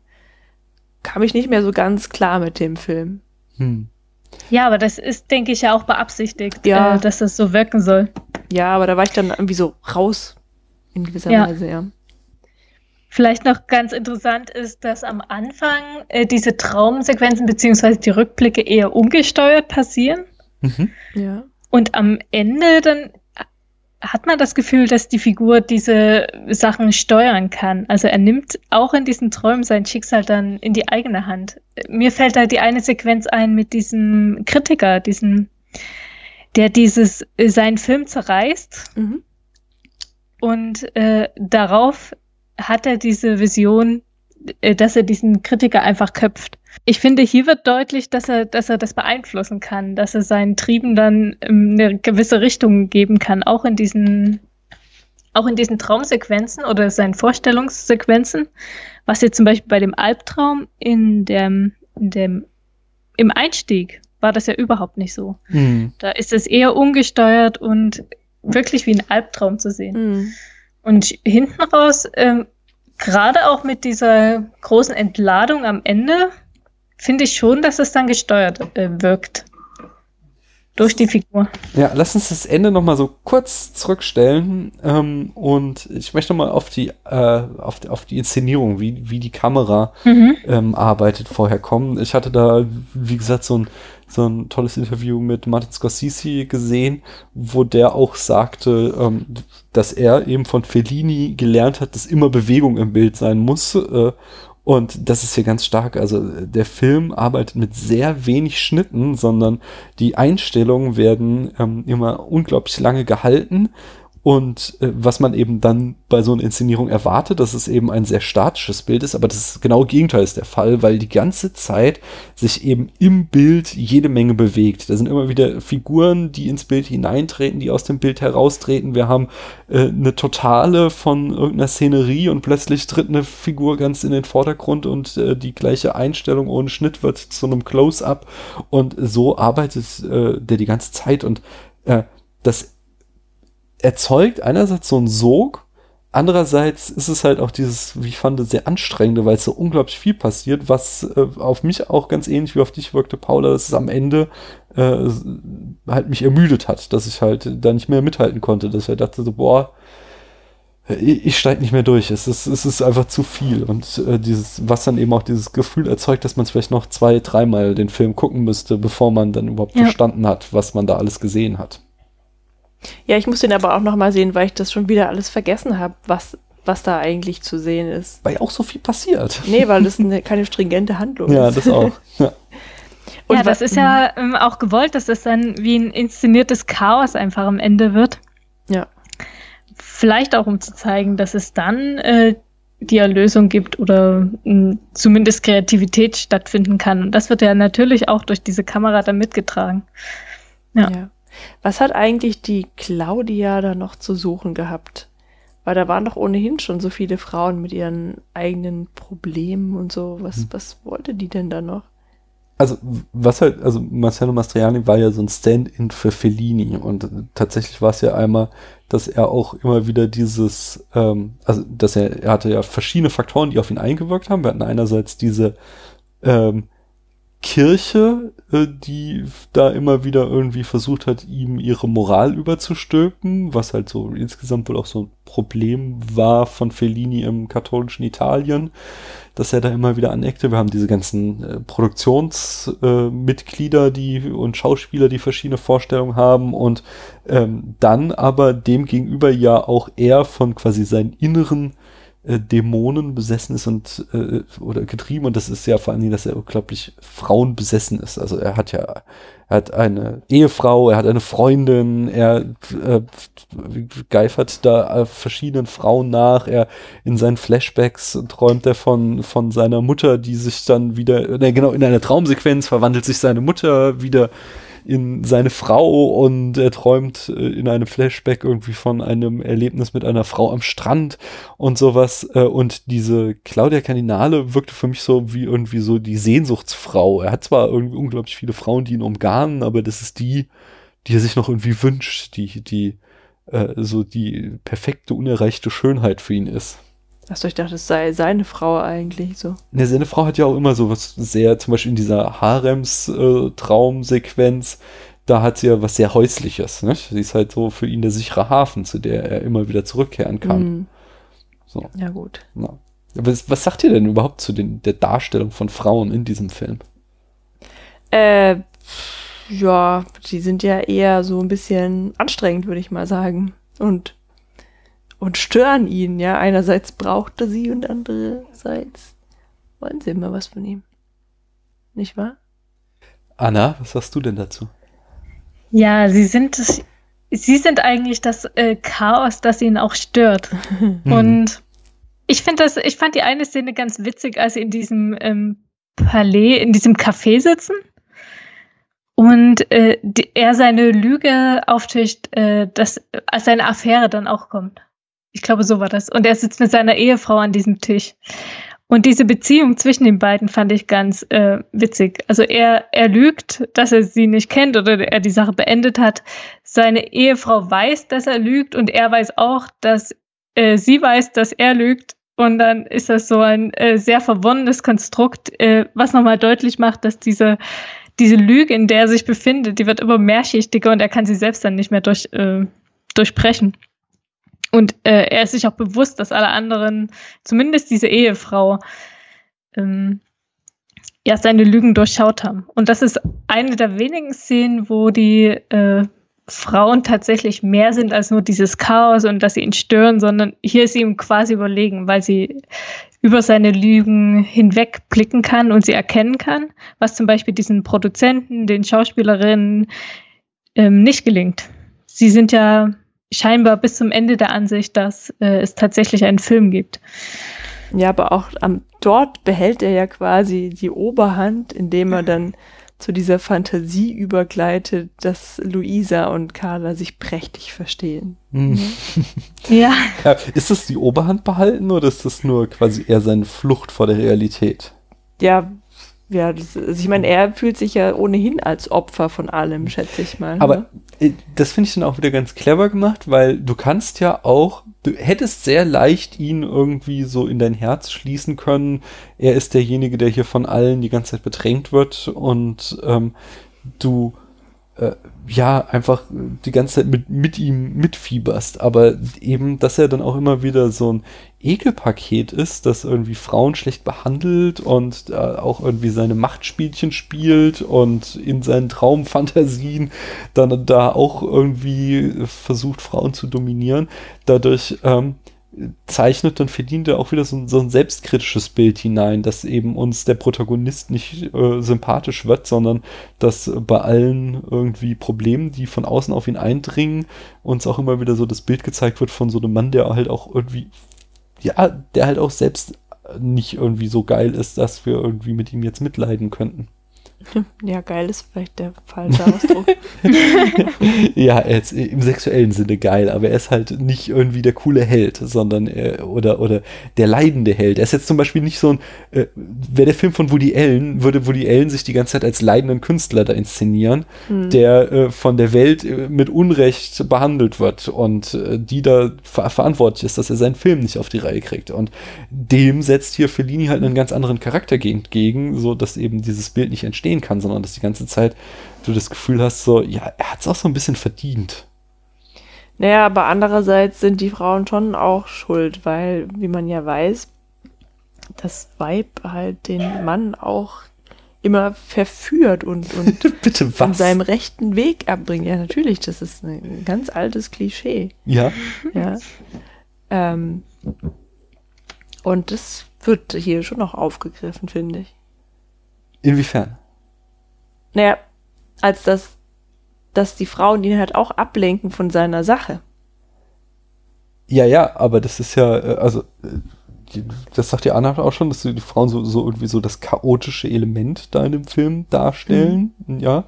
kam ich nicht mehr so ganz klar mit dem Film. Hm. Ja, aber das ist, denke ich, ja auch beabsichtigt, ja. Äh, dass das so wirken soll. Ja, aber da war ich dann irgendwie so raus in gewisser ja. Weise, ja. Vielleicht noch ganz interessant ist, dass am Anfang äh, diese Traumsequenzen beziehungsweise die Rückblicke eher ungesteuert passieren. Mhm. Ja. Und am Ende dann hat man das Gefühl, dass die Figur diese Sachen steuern kann. Also er nimmt auch in diesen Träumen sein Schicksal dann in die eigene Hand. Mir fällt da die eine Sequenz ein mit diesem Kritiker, diesem, der dieses, äh, seinen Film zerreißt. Mhm. Und äh, darauf hat er diese Vision, dass er diesen Kritiker einfach köpft. Ich finde, hier wird deutlich, dass er, dass er das beeinflussen kann, dass er seinen Trieben dann eine gewisse Richtung geben kann, auch in diesen, auch in diesen Traumsequenzen oder seinen Vorstellungssequenzen, was jetzt zum Beispiel bei dem Albtraum in dem, in dem, im Einstieg war das ja überhaupt nicht so. Mhm. Da ist es eher ungesteuert und wirklich wie ein Albtraum zu sehen. Mhm. Und hinten raus, ähm, gerade auch mit dieser großen Entladung am Ende, finde ich schon, dass es dann gesteuert äh, wirkt. Durch die Figur. Ja, lass uns das Ende nochmal so kurz zurückstellen. Ähm, und ich möchte mal auf die, äh, auf, auf die Inszenierung, wie, wie die Kamera mhm. ähm, arbeitet, vorher kommen. Ich hatte da, wie gesagt, so ein so ein tolles Interview mit Martin Scorsese gesehen, wo der auch sagte, ähm, dass er eben von Fellini gelernt hat, dass immer Bewegung im Bild sein muss. Äh, und das ist hier ganz stark. Also der Film arbeitet mit sehr wenig Schnitten, sondern die Einstellungen werden ähm, immer unglaublich lange gehalten und äh, was man eben dann bei so einer Inszenierung erwartet, dass es eben ein sehr statisches Bild ist, aber das genau Gegenteil ist der Fall, weil die ganze Zeit sich eben im Bild jede Menge bewegt. Da sind immer wieder Figuren, die ins Bild hineintreten, die aus dem Bild heraustreten. Wir haben äh, eine totale von irgendeiner Szenerie und plötzlich tritt eine Figur ganz in den Vordergrund und äh, die gleiche Einstellung ohne Schnitt wird zu einem Close-up und so arbeitet äh, der die ganze Zeit und äh, das erzeugt einerseits so einen Sog, andererseits ist es halt auch dieses, wie ich fand, sehr anstrengende, weil es so unglaublich viel passiert, was äh, auf mich auch ganz ähnlich wie auf dich wirkte, Paula, dass es am Ende äh, halt mich ermüdet hat, dass ich halt da nicht mehr mithalten konnte, dass ich dachte so, boah, ich, steige nicht mehr durch. Es ist, es ist einfach zu viel. Und äh, dieses, was dann eben auch dieses Gefühl erzeugt, dass man vielleicht noch zwei, dreimal den Film gucken müsste, bevor man dann überhaupt ja. verstanden hat, was man da alles gesehen hat. Ja, ich muss den aber auch noch mal sehen, weil ich das schon wieder alles vergessen habe, was, was da eigentlich zu sehen ist. Weil auch so viel passiert. Nee, weil das eine, keine stringente Handlung ja, ist. Ja, das auch. Ja. Und ja, das ist ja ähm, auch gewollt, dass das dann wie ein inszeniertes Chaos einfach am Ende wird. Ja. Vielleicht auch, um zu zeigen, dass es dann äh, die Erlösung gibt oder mh, zumindest Kreativität stattfinden kann. Und das wird ja natürlich auch durch diese Kamera dann mitgetragen. Ja. ja. Was hat eigentlich die Claudia da noch zu suchen gehabt? Weil da waren doch ohnehin schon so viele Frauen mit ihren eigenen Problemen und so. Was, hm. was wollte die denn da noch? Also, was halt, also Marcello Mastroianni war ja so ein Stand-in für Fellini und tatsächlich war es ja einmal, dass er auch immer wieder dieses, ähm, also dass er, er hatte ja verschiedene Faktoren, die auf ihn eingewirkt haben. Wir hatten einerseits diese ähm, Kirche, die da immer wieder irgendwie versucht hat, ihm ihre Moral überzustülpen, was halt so insgesamt wohl auch so ein Problem war von Fellini im katholischen Italien, dass er da immer wieder aneckte. Wir haben diese ganzen äh, Produktionsmitglieder, äh, die und Schauspieler, die verschiedene Vorstellungen haben und ähm, dann aber dem gegenüber ja auch er von quasi seinen inneren äh, Dämonen besessen ist und äh, oder getrieben und das ist ja vor allen Dingen, dass er unglaublich Frauen besessen ist. Also er hat ja, er hat eine Ehefrau, er hat eine Freundin, er äh, geifert da verschiedenen Frauen nach, er in seinen Flashbacks träumt er von, von seiner Mutter, die sich dann wieder, ne, genau, in einer Traumsequenz verwandelt sich seine Mutter wieder in seine Frau und er träumt äh, in einem Flashback irgendwie von einem Erlebnis mit einer Frau am Strand und sowas. Äh, und diese Claudia Cardinale wirkte für mich so wie irgendwie so die Sehnsuchtsfrau. Er hat zwar irgendwie unglaublich viele Frauen, die ihn umgarnen, aber das ist die, die er sich noch irgendwie wünscht, die, die äh, so die perfekte, unerreichte Schönheit für ihn ist. Achso, ich dachte, es sei seine Frau eigentlich so. Ne, seine Frau hat ja auch immer so was sehr, zum Beispiel in dieser Harems-Traumsequenz, äh, da hat sie ja was sehr Häusliches. Ne? Sie ist halt so für ihn der sichere Hafen, zu der er immer wieder zurückkehren kann. Mhm. So. Ja, gut. Ja. Was, was sagt ihr denn überhaupt zu den, der Darstellung von Frauen in diesem Film? Äh, ja, die sind ja eher so ein bisschen anstrengend, würde ich mal sagen. Und und stören ihn, ja. Einerseits braucht er sie und andererseits wollen sie immer was von ihm. Nicht wahr? Anna, was sagst du denn dazu? Ja, sie sind das, sie sind eigentlich das äh, Chaos, das ihn auch stört. und Ich finde das, ich fand die eine Szene ganz witzig, als sie in diesem ähm, Palais, in diesem Café sitzen und äh, die, er seine Lüge auftischt, äh, dass als seine Affäre dann auch kommt. Ich glaube, so war das. Und er sitzt mit seiner Ehefrau an diesem Tisch. Und diese Beziehung zwischen den beiden fand ich ganz äh, witzig. Also er, er lügt, dass er sie nicht kennt oder er die Sache beendet hat. Seine Ehefrau weiß, dass er lügt und er weiß auch, dass äh, sie weiß, dass er lügt. Und dann ist das so ein äh, sehr verwonnenes Konstrukt, äh, was nochmal deutlich macht, dass diese, diese Lüge, in der er sich befindet, die wird immer mehrschichtiger und er kann sie selbst dann nicht mehr durch, äh, durchbrechen. Und äh, er ist sich auch bewusst, dass alle anderen, zumindest diese Ehefrau, ähm, ja, seine Lügen durchschaut haben. Und das ist eine der wenigen Szenen, wo die äh, Frauen tatsächlich mehr sind als nur dieses Chaos und dass sie ihn stören, sondern hier ist sie ihm quasi überlegen, weil sie über seine Lügen hinweg blicken kann und sie erkennen kann, was zum Beispiel diesen Produzenten, den Schauspielerinnen ähm, nicht gelingt. Sie sind ja scheinbar bis zum Ende der Ansicht, dass äh, es tatsächlich einen Film gibt. Ja, aber auch am, dort behält er ja quasi die Oberhand, indem er dann zu dieser Fantasie übergleitet, dass Luisa und Carla sich prächtig verstehen. Mhm. Ja. ja. Ist das die Oberhand behalten oder ist das nur quasi eher seine Flucht vor der Realität? Ja, ja, das, also ich meine, er fühlt sich ja ohnehin als Opfer von allem, schätze ich mal. Aber ne? Das finde ich dann auch wieder ganz clever gemacht, weil du kannst ja auch, du hättest sehr leicht ihn irgendwie so in dein Herz schließen können. Er ist derjenige, der hier von allen die ganze Zeit bedrängt wird und ähm, du äh, ja, einfach die ganze Zeit mit, mit ihm mitfieberst, aber eben, dass er dann auch immer wieder so ein Ekelpaket ist, das irgendwie Frauen schlecht behandelt und äh, auch irgendwie seine Machtspielchen spielt und in seinen Traumfantasien dann da auch irgendwie versucht, Frauen zu dominieren. Dadurch ähm, zeichnet und verdient er auch wieder so, so, ein selbstkritisches Bild hinein, dass eben uns der Protagonist nicht äh, sympathisch wird, sondern dass bei allen irgendwie Problemen, die von außen auf ihn eindringen, uns auch immer wieder so das Bild gezeigt wird von so einem Mann, der halt auch irgendwie, ja, der halt auch selbst nicht irgendwie so geil ist, dass wir irgendwie mit ihm jetzt mitleiden könnten. Ja, geil ist vielleicht der falsche Ausdruck. ja, er ist im sexuellen Sinne geil, aber er ist halt nicht irgendwie der coole Held, sondern er, oder, oder der leidende Held. Er ist jetzt zum Beispiel nicht so ein, äh, wäre der Film von Woody Allen, würde Woody Allen sich die ganze Zeit als leidenden Künstler da inszenieren, hm. der äh, von der Welt äh, mit Unrecht behandelt wird und äh, die da ver verantwortlich ist, dass er seinen Film nicht auf die Reihe kriegt. Und dem setzt hier Fellini halt einen ganz anderen Charakter entgegen, so dass eben dieses Bild nicht entsteht verstehen kann, sondern dass die ganze Zeit du das Gefühl hast, so, ja, er hat es auch so ein bisschen verdient. Naja, aber andererseits sind die Frauen schon auch schuld, weil, wie man ja weiß, das Weib halt den Mann auch immer verführt und, und Bitte, von seinem rechten Weg abbringt. Ja, natürlich, das ist ein ganz altes Klischee. Ja. Ja. Ähm, und das wird hier schon noch aufgegriffen, finde ich. Inwiefern? Naja, als dass, dass die Frauen ihn halt auch ablenken von seiner Sache. Ja, ja, aber das ist ja, äh, also, äh, das sagt ja Anna auch schon, dass die Frauen so, so irgendwie so das chaotische Element da in dem Film darstellen. Mhm. Ja,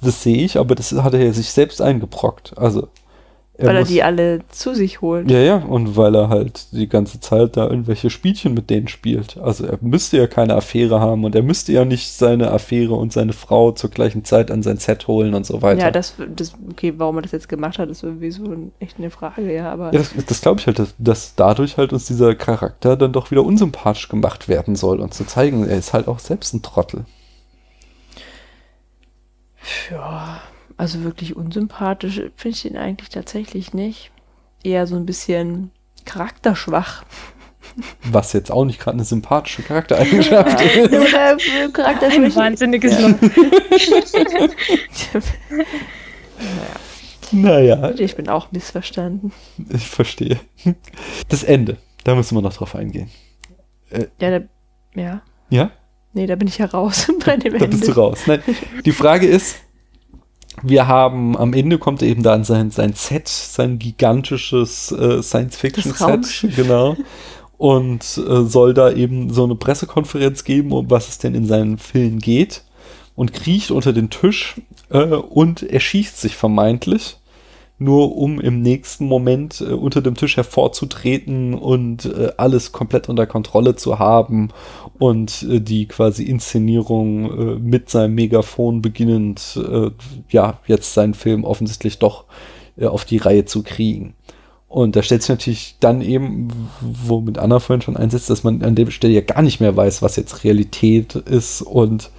das sehe ich, aber das hat er ja sich selbst eingebrockt. Also, er weil er die alle zu sich holt. Ja, ja, und weil er halt die ganze Zeit da irgendwelche Spielchen mit denen spielt. Also er müsste ja keine Affäre haben und er müsste ja nicht seine Affäre und seine Frau zur gleichen Zeit an sein Set holen und so weiter. Ja, das, das okay, warum er das jetzt gemacht hat, ist irgendwie so echt eine Frage, ja, aber. Ja, das, das glaube ich halt, dass, dass dadurch halt uns dieser Charakter dann doch wieder unsympathisch gemacht werden soll und zu zeigen, er ist halt auch selbst ein Trottel. Ja. Also wirklich unsympathisch finde ich ihn eigentlich tatsächlich nicht. Eher so ein bisschen charakterschwach. Was jetzt auch nicht gerade eine sympathische Charaktereigenschaft ist. Ja, Charakterschwach. Wahnsinniges ja. naja. naja. Ich bin auch missverstanden. Ich verstehe. Das Ende, da müssen wir noch drauf eingehen. Äh, ja, da, ja. Ja? Nee, da bin ich ja raus bei dem Da Ende. bist du raus. Nein, die Frage ist, wir haben am Ende kommt er eben dann sein, sein Set, sein gigantisches äh, Science-Fiction-Set, genau. und äh, soll da eben so eine Pressekonferenz geben, um was es denn in seinen Film geht. Und kriecht unter den Tisch äh, und erschießt sich vermeintlich, nur um im nächsten Moment äh, unter dem Tisch hervorzutreten und äh, alles komplett unter Kontrolle zu haben und äh, die quasi Inszenierung äh, mit seinem Megafon beginnend, äh, ja, jetzt seinen Film offensichtlich doch auf die Reihe zu kriegen. Und da stellt sich natürlich dann eben, womit Anna vorhin schon einsetzt, dass man an der Stelle ja gar nicht mehr weiß, was jetzt Realität ist und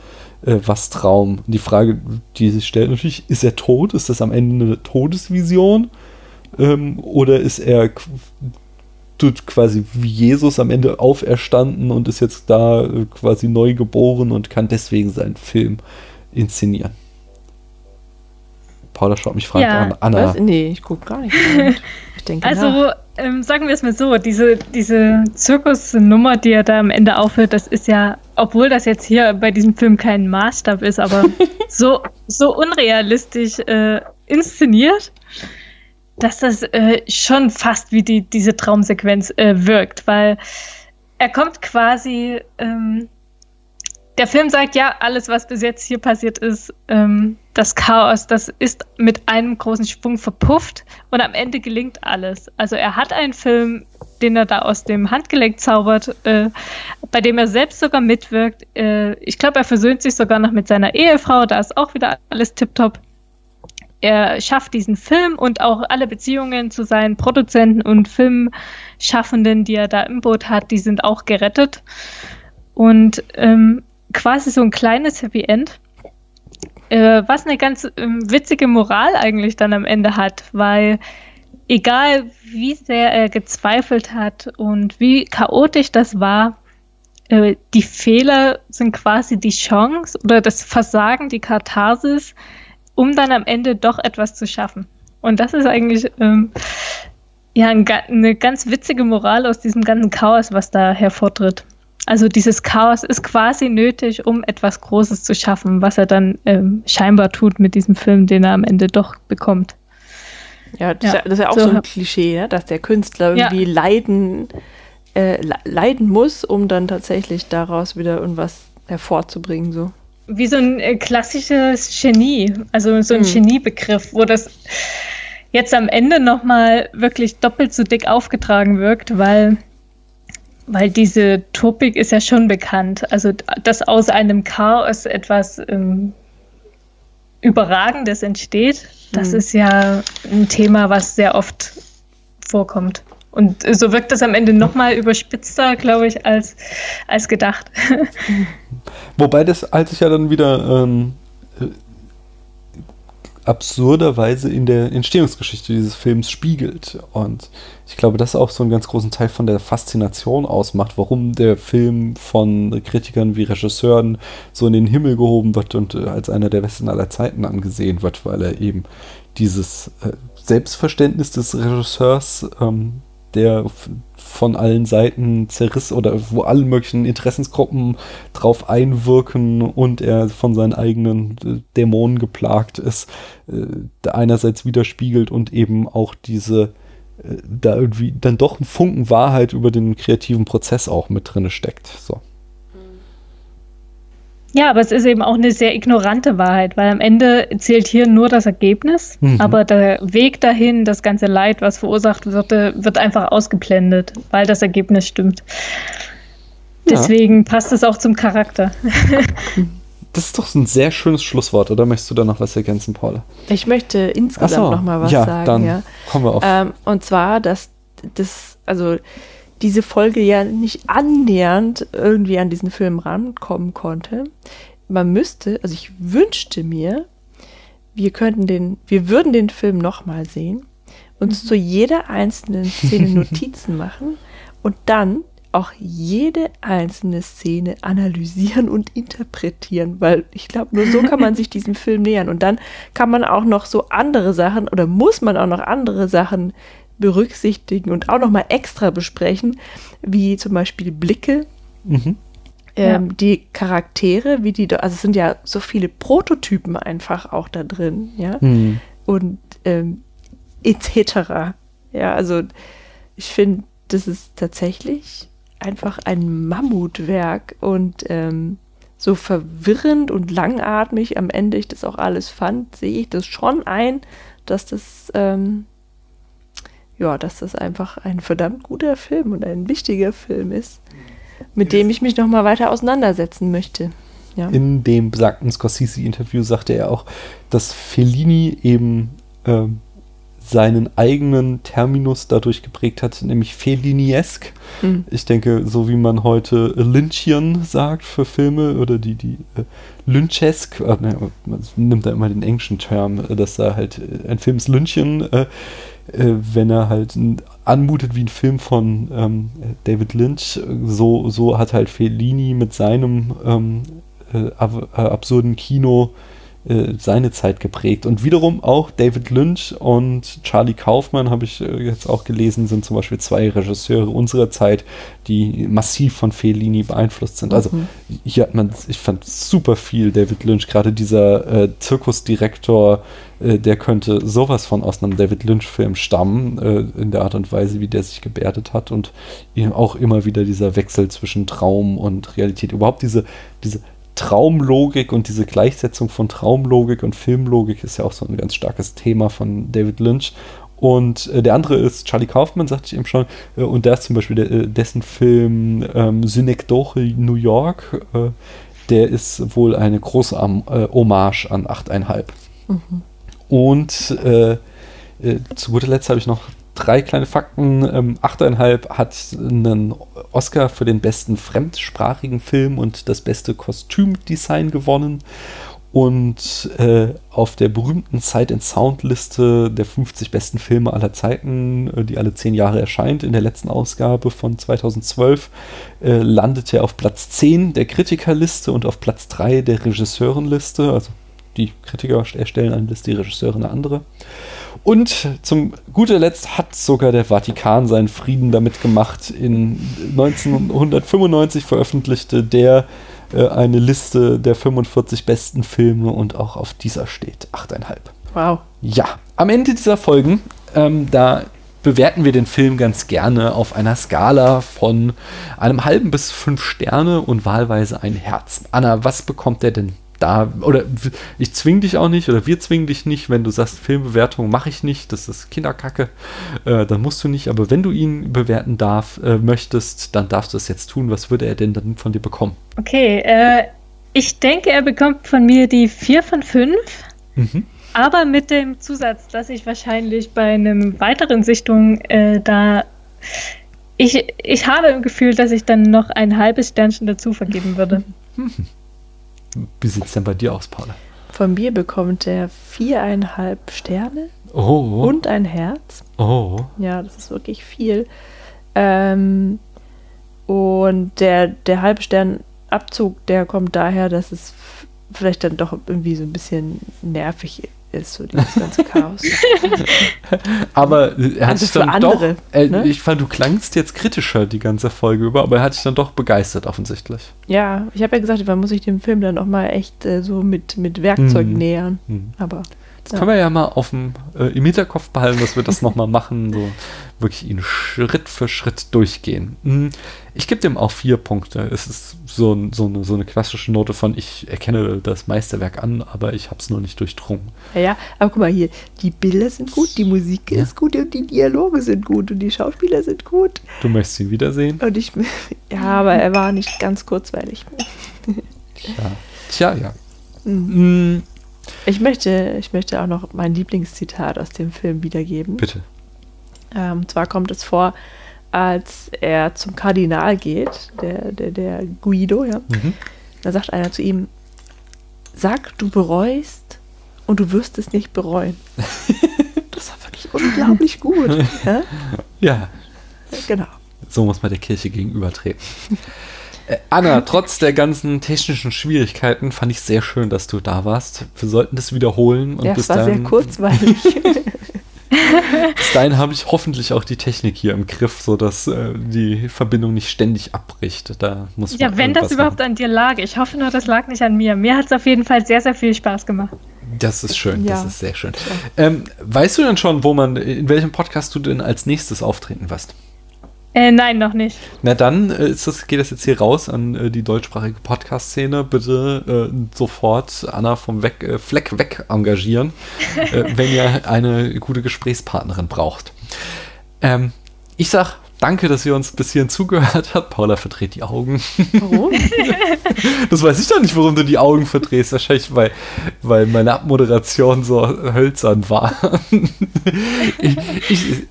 äh, was Traum. Die Frage, die sich stellt natürlich, ist er tot? Ist das am Ende eine Todesvision? Ähm, oder ist er quasi wie Jesus am Ende auferstanden und ist jetzt da äh, quasi neu geboren und kann deswegen seinen Film inszenieren? Paula schaut mich fragend ja. an. Anna. Was? Nee, ich gucke gar nicht. Ich denke also, ähm, sagen wir es mal so, diese, diese Zirkusnummer, die er da am Ende aufhört, das ist ja, obwohl das jetzt hier bei diesem Film kein Maßstab ist, aber so, so unrealistisch äh, inszeniert, dass das äh, schon fast wie die, diese Traumsequenz äh, wirkt, weil er kommt quasi ähm, der Film sagt ja, alles, was bis jetzt hier passiert ist, ähm, das Chaos, das ist mit einem großen Sprung verpufft und am Ende gelingt alles. Also er hat einen Film, den er da aus dem Handgelenk zaubert, äh, bei dem er selbst sogar mitwirkt. Äh, ich glaube, er versöhnt sich sogar noch mit seiner Ehefrau, da ist auch wieder alles tiptop. Er schafft diesen Film und auch alle Beziehungen zu seinen Produzenten und Filmschaffenden, die er da im Boot hat, die sind auch gerettet. Und ähm, quasi so ein kleines Happy End, äh, was eine ganz äh, witzige Moral eigentlich dann am Ende hat, weil egal wie sehr er gezweifelt hat und wie chaotisch das war, äh, die Fehler sind quasi die Chance oder das Versagen, die Katharsis, um dann am Ende doch etwas zu schaffen. Und das ist eigentlich ähm, ja ein, eine ganz witzige Moral aus diesem ganzen Chaos, was da hervortritt. Also dieses Chaos ist quasi nötig, um etwas Großes zu schaffen, was er dann ähm, scheinbar tut mit diesem Film, den er am Ende doch bekommt. Ja, das, ja. Ist, ja, das ist ja auch so, so ein Klischee, ne? dass der Künstler irgendwie ja. leiden, äh, leiden muss, um dann tatsächlich daraus wieder irgendwas hervorzubringen. So. Wie so ein äh, klassisches Genie, also so ein hm. Geniebegriff, wo das jetzt am Ende nochmal wirklich doppelt so dick aufgetragen wirkt, weil weil diese Topik ist ja schon bekannt. Also, dass aus einem Chaos etwas ähm, Überragendes entsteht, das mhm. ist ja ein Thema, was sehr oft vorkommt. Und so wirkt das am Ende nochmal überspitzter, glaube ich, als, als gedacht. Wobei das als ich ja dann wieder ähm, absurderweise in der Entstehungsgeschichte dieses Films spiegelt. Und ich glaube, das auch so einen ganz großen Teil von der Faszination ausmacht, warum der Film von Kritikern wie Regisseuren so in den Himmel gehoben wird und äh, als einer der besten aller Zeiten angesehen wird, weil er eben dieses äh, Selbstverständnis des Regisseurs ähm, der von allen Seiten zerriss oder wo alle möglichen Interessensgruppen drauf einwirken und er von seinen eigenen äh, Dämonen geplagt ist, äh, einerseits widerspiegelt und eben auch diese äh, da irgendwie dann doch ein Funken Wahrheit über den kreativen Prozess auch mit drin steckt. So. Ja, aber es ist eben auch eine sehr ignorante Wahrheit, weil am Ende zählt hier nur das Ergebnis, mhm. aber der Weg dahin, das ganze Leid, was verursacht wird, wird einfach ausgeblendet, weil das Ergebnis stimmt. Deswegen ja. passt es auch zum Charakter. Das ist doch ein sehr schönes Schlusswort, oder möchtest du da noch was ergänzen, Paula? Ich möchte insgesamt so, noch mal was ja, sagen. Dann ja, kommen wir auf. Ähm, und zwar, dass das, also diese Folge ja nicht annähernd irgendwie an diesen Film rankommen konnte. Man müsste, also ich wünschte mir, wir könnten den, wir würden den Film nochmal sehen, uns mhm. zu jeder einzelnen Szene Notizen machen und dann auch jede einzelne Szene analysieren und interpretieren, weil ich glaube, nur so kann man sich diesem Film nähern. Und dann kann man auch noch so andere Sachen oder muss man auch noch andere Sachen berücksichtigen und auch nochmal extra besprechen, wie zum Beispiel Blicke, mhm. ähm, ja. die Charaktere, wie die, also es sind ja so viele Prototypen einfach auch da drin, ja, mhm. und ähm, etc. Ja, also ich finde, das ist tatsächlich einfach ein Mammutwerk und ähm, so verwirrend und langatmig am Ende ich das auch alles fand, sehe ich das schon ein, dass das ähm, ja, dass das einfach ein verdammt guter Film und ein wichtiger Film ist, mit dem ich mich noch mal weiter auseinandersetzen möchte. Ja. In dem besagten Scorsese-Interview sagte er auch, dass Fellini eben ähm, seinen eigenen Terminus dadurch geprägt hat, nämlich Felliniesk. Mhm. Ich denke, so wie man heute Lynchian sagt für Filme oder die, die äh, Lynchesk, äh, man nimmt da immer den englischen Term, äh, dass da halt äh, ein Film ist Lynchian, äh, äh, wenn er halt anmutet wie ein Film von ähm, David Lynch, so, so hat halt Fellini mit seinem ähm, ab, absurden Kino äh, seine Zeit geprägt. Und wiederum auch David Lynch und Charlie Kaufman, habe ich äh, jetzt auch gelesen, sind zum Beispiel zwei Regisseure unserer Zeit, die massiv von Fellini beeinflusst sind. Also mhm. hier hat man, ich fand super viel David Lynch, gerade dieser äh, Zirkusdirektor, äh, der könnte sowas von aus einem David Lynch-Film stammen, in der Art und Weise, wie der sich gebärdet hat und auch immer wieder dieser Wechsel zwischen Traum und Realität. Überhaupt diese, diese Traumlogik und diese Gleichsetzung von Traumlogik und Filmlogik ist ja auch so ein ganz starkes Thema von David Lynch. Und äh, der andere ist Charlie Kaufman, sagte ich eben schon. Äh, und der ist zum Beispiel der, äh, dessen Film ähm, Synecdoche New York. Äh, der ist wohl eine große äh, Hommage an 8,5. Mhm. Und äh, zu guter Letzt habe ich noch drei kleine Fakten. Ähm, 8,5 hat einen Oscar für den besten fremdsprachigen Film und das beste Kostümdesign gewonnen. Und äh, auf der berühmten Sight and Sound Liste der 50 besten Filme aller Zeiten, äh, die alle zehn Jahre erscheint, in der letzten Ausgabe von 2012, äh, landet er auf Platz 10 der Kritikerliste und auf Platz 3 der Regisseurenliste. Also die Kritiker erstellen eine Liste, die Regisseure eine andere. Und zum guter Letzt hat sogar der Vatikan seinen Frieden damit gemacht. In 1995 veröffentlichte der äh, eine Liste der 45 besten Filme und auch auf dieser steht 8,5. Wow. Ja, am Ende dieser Folgen, ähm, da bewerten wir den Film ganz gerne auf einer Skala von einem halben bis fünf Sterne und wahlweise ein Herz. Anna, was bekommt der denn da, oder ich zwing dich auch nicht, oder wir zwingen dich nicht, wenn du sagst, Filmbewertung mache ich nicht, das ist Kinderkacke, äh, dann musst du nicht, aber wenn du ihn bewerten darf, äh, möchtest, dann darfst du es jetzt tun. Was würde er denn dann von dir bekommen? Okay, äh, ich denke, er bekommt von mir die 4 von 5. Mhm. Aber mit dem Zusatz, dass ich wahrscheinlich bei einem weiteren Sichtung äh, da ich, ich habe im Gefühl, dass ich dann noch ein halbes Sternchen dazu vergeben würde. Wie sieht es denn bei dir aus, Paula? Von mir bekommt er viereinhalb Sterne oh. und ein Herz. Oh. Ja, das ist wirklich viel. Ähm, und der, der halbe Sternabzug, der kommt daher, dass es vielleicht dann doch irgendwie so ein bisschen nervig ist, so dieses ganze Chaos. aber er hat also sich dann andere, doch, äh, ne? ich fand, du klangst jetzt kritischer die ganze Folge über, aber er hat sich dann doch begeistert offensichtlich. Ja, ich habe ja gesagt, man muss sich dem Film dann auch mal echt äh, so mit, mit Werkzeug mhm. nähern. Mhm. Aber das ja. können wir ja mal auf dem, äh, im Hinterkopf behalten, dass wir das nochmal machen, so wirklich ihn Schritt für Schritt durchgehen. Mhm. Ich gebe dem auch vier Punkte. Es ist so, so, eine, so eine klassische Note von, ich erkenne das Meisterwerk an, aber ich habe es nur nicht durchdrungen. Ja, ja, aber guck mal hier, die Bilder sind gut, die Musik ja. ist gut und die Dialoge sind gut und die Schauspieler sind gut. Du möchtest ihn wiedersehen? Und ich, ja, aber er war nicht ganz kurzweilig. Tja, Tja ja. Mhm. Ich möchte, ich möchte auch noch mein Lieblingszitat aus dem Film wiedergeben. Bitte. Ähm, zwar kommt es vor, als er zum Kardinal geht, der, der, der Guido, ja. Mhm. Da sagt einer zu ihm, sag, du bereust und du wirst es nicht bereuen. das war wirklich unglaublich gut. Ja? ja. Genau. So muss man der Kirche gegenübertreten. Äh, Anna, trotz der ganzen technischen Schwierigkeiten fand ich sehr schön, dass du da warst. Wir sollten das wiederholen. Und ja, es war dann, sehr kurzweilig. bis dahin habe ich hoffentlich auch die Technik hier im Griff, sodass äh, die Verbindung nicht ständig abbricht. Da muss ja, wenn das überhaupt machen. an dir lag. Ich hoffe nur, das lag nicht an mir. Mir hat es auf jeden Fall sehr, sehr viel Spaß gemacht. Das ist schön, ja. das ist sehr schön. Ähm, weißt du denn schon, wo man, in welchem Podcast du denn als nächstes auftreten wirst? Äh, nein, noch nicht. Na dann äh, ist das, geht das jetzt hier raus an äh, die deutschsprachige Podcast-Szene. Bitte äh, sofort Anna vom weg, äh, Fleck weg engagieren, äh, wenn ihr eine gute Gesprächspartnerin braucht. Ähm, ich sag danke, dass ihr uns bis hierhin zugehört habt. Paula verdreht die Augen. Warum? das weiß ich doch nicht, warum du die Augen verdrehst. Wahrscheinlich, weil, weil meine Abmoderation so hölzern war. ich, ich,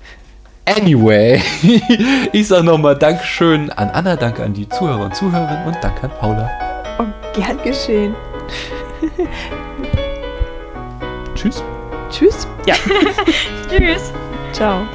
Anyway, ich sage nochmal Dankeschön an Anna, danke an die Zuhörer und Zuhörerinnen und danke an Paula. Oh, gern geschehen. Tschüss. Tschüss. Ja. Tschüss. Ciao.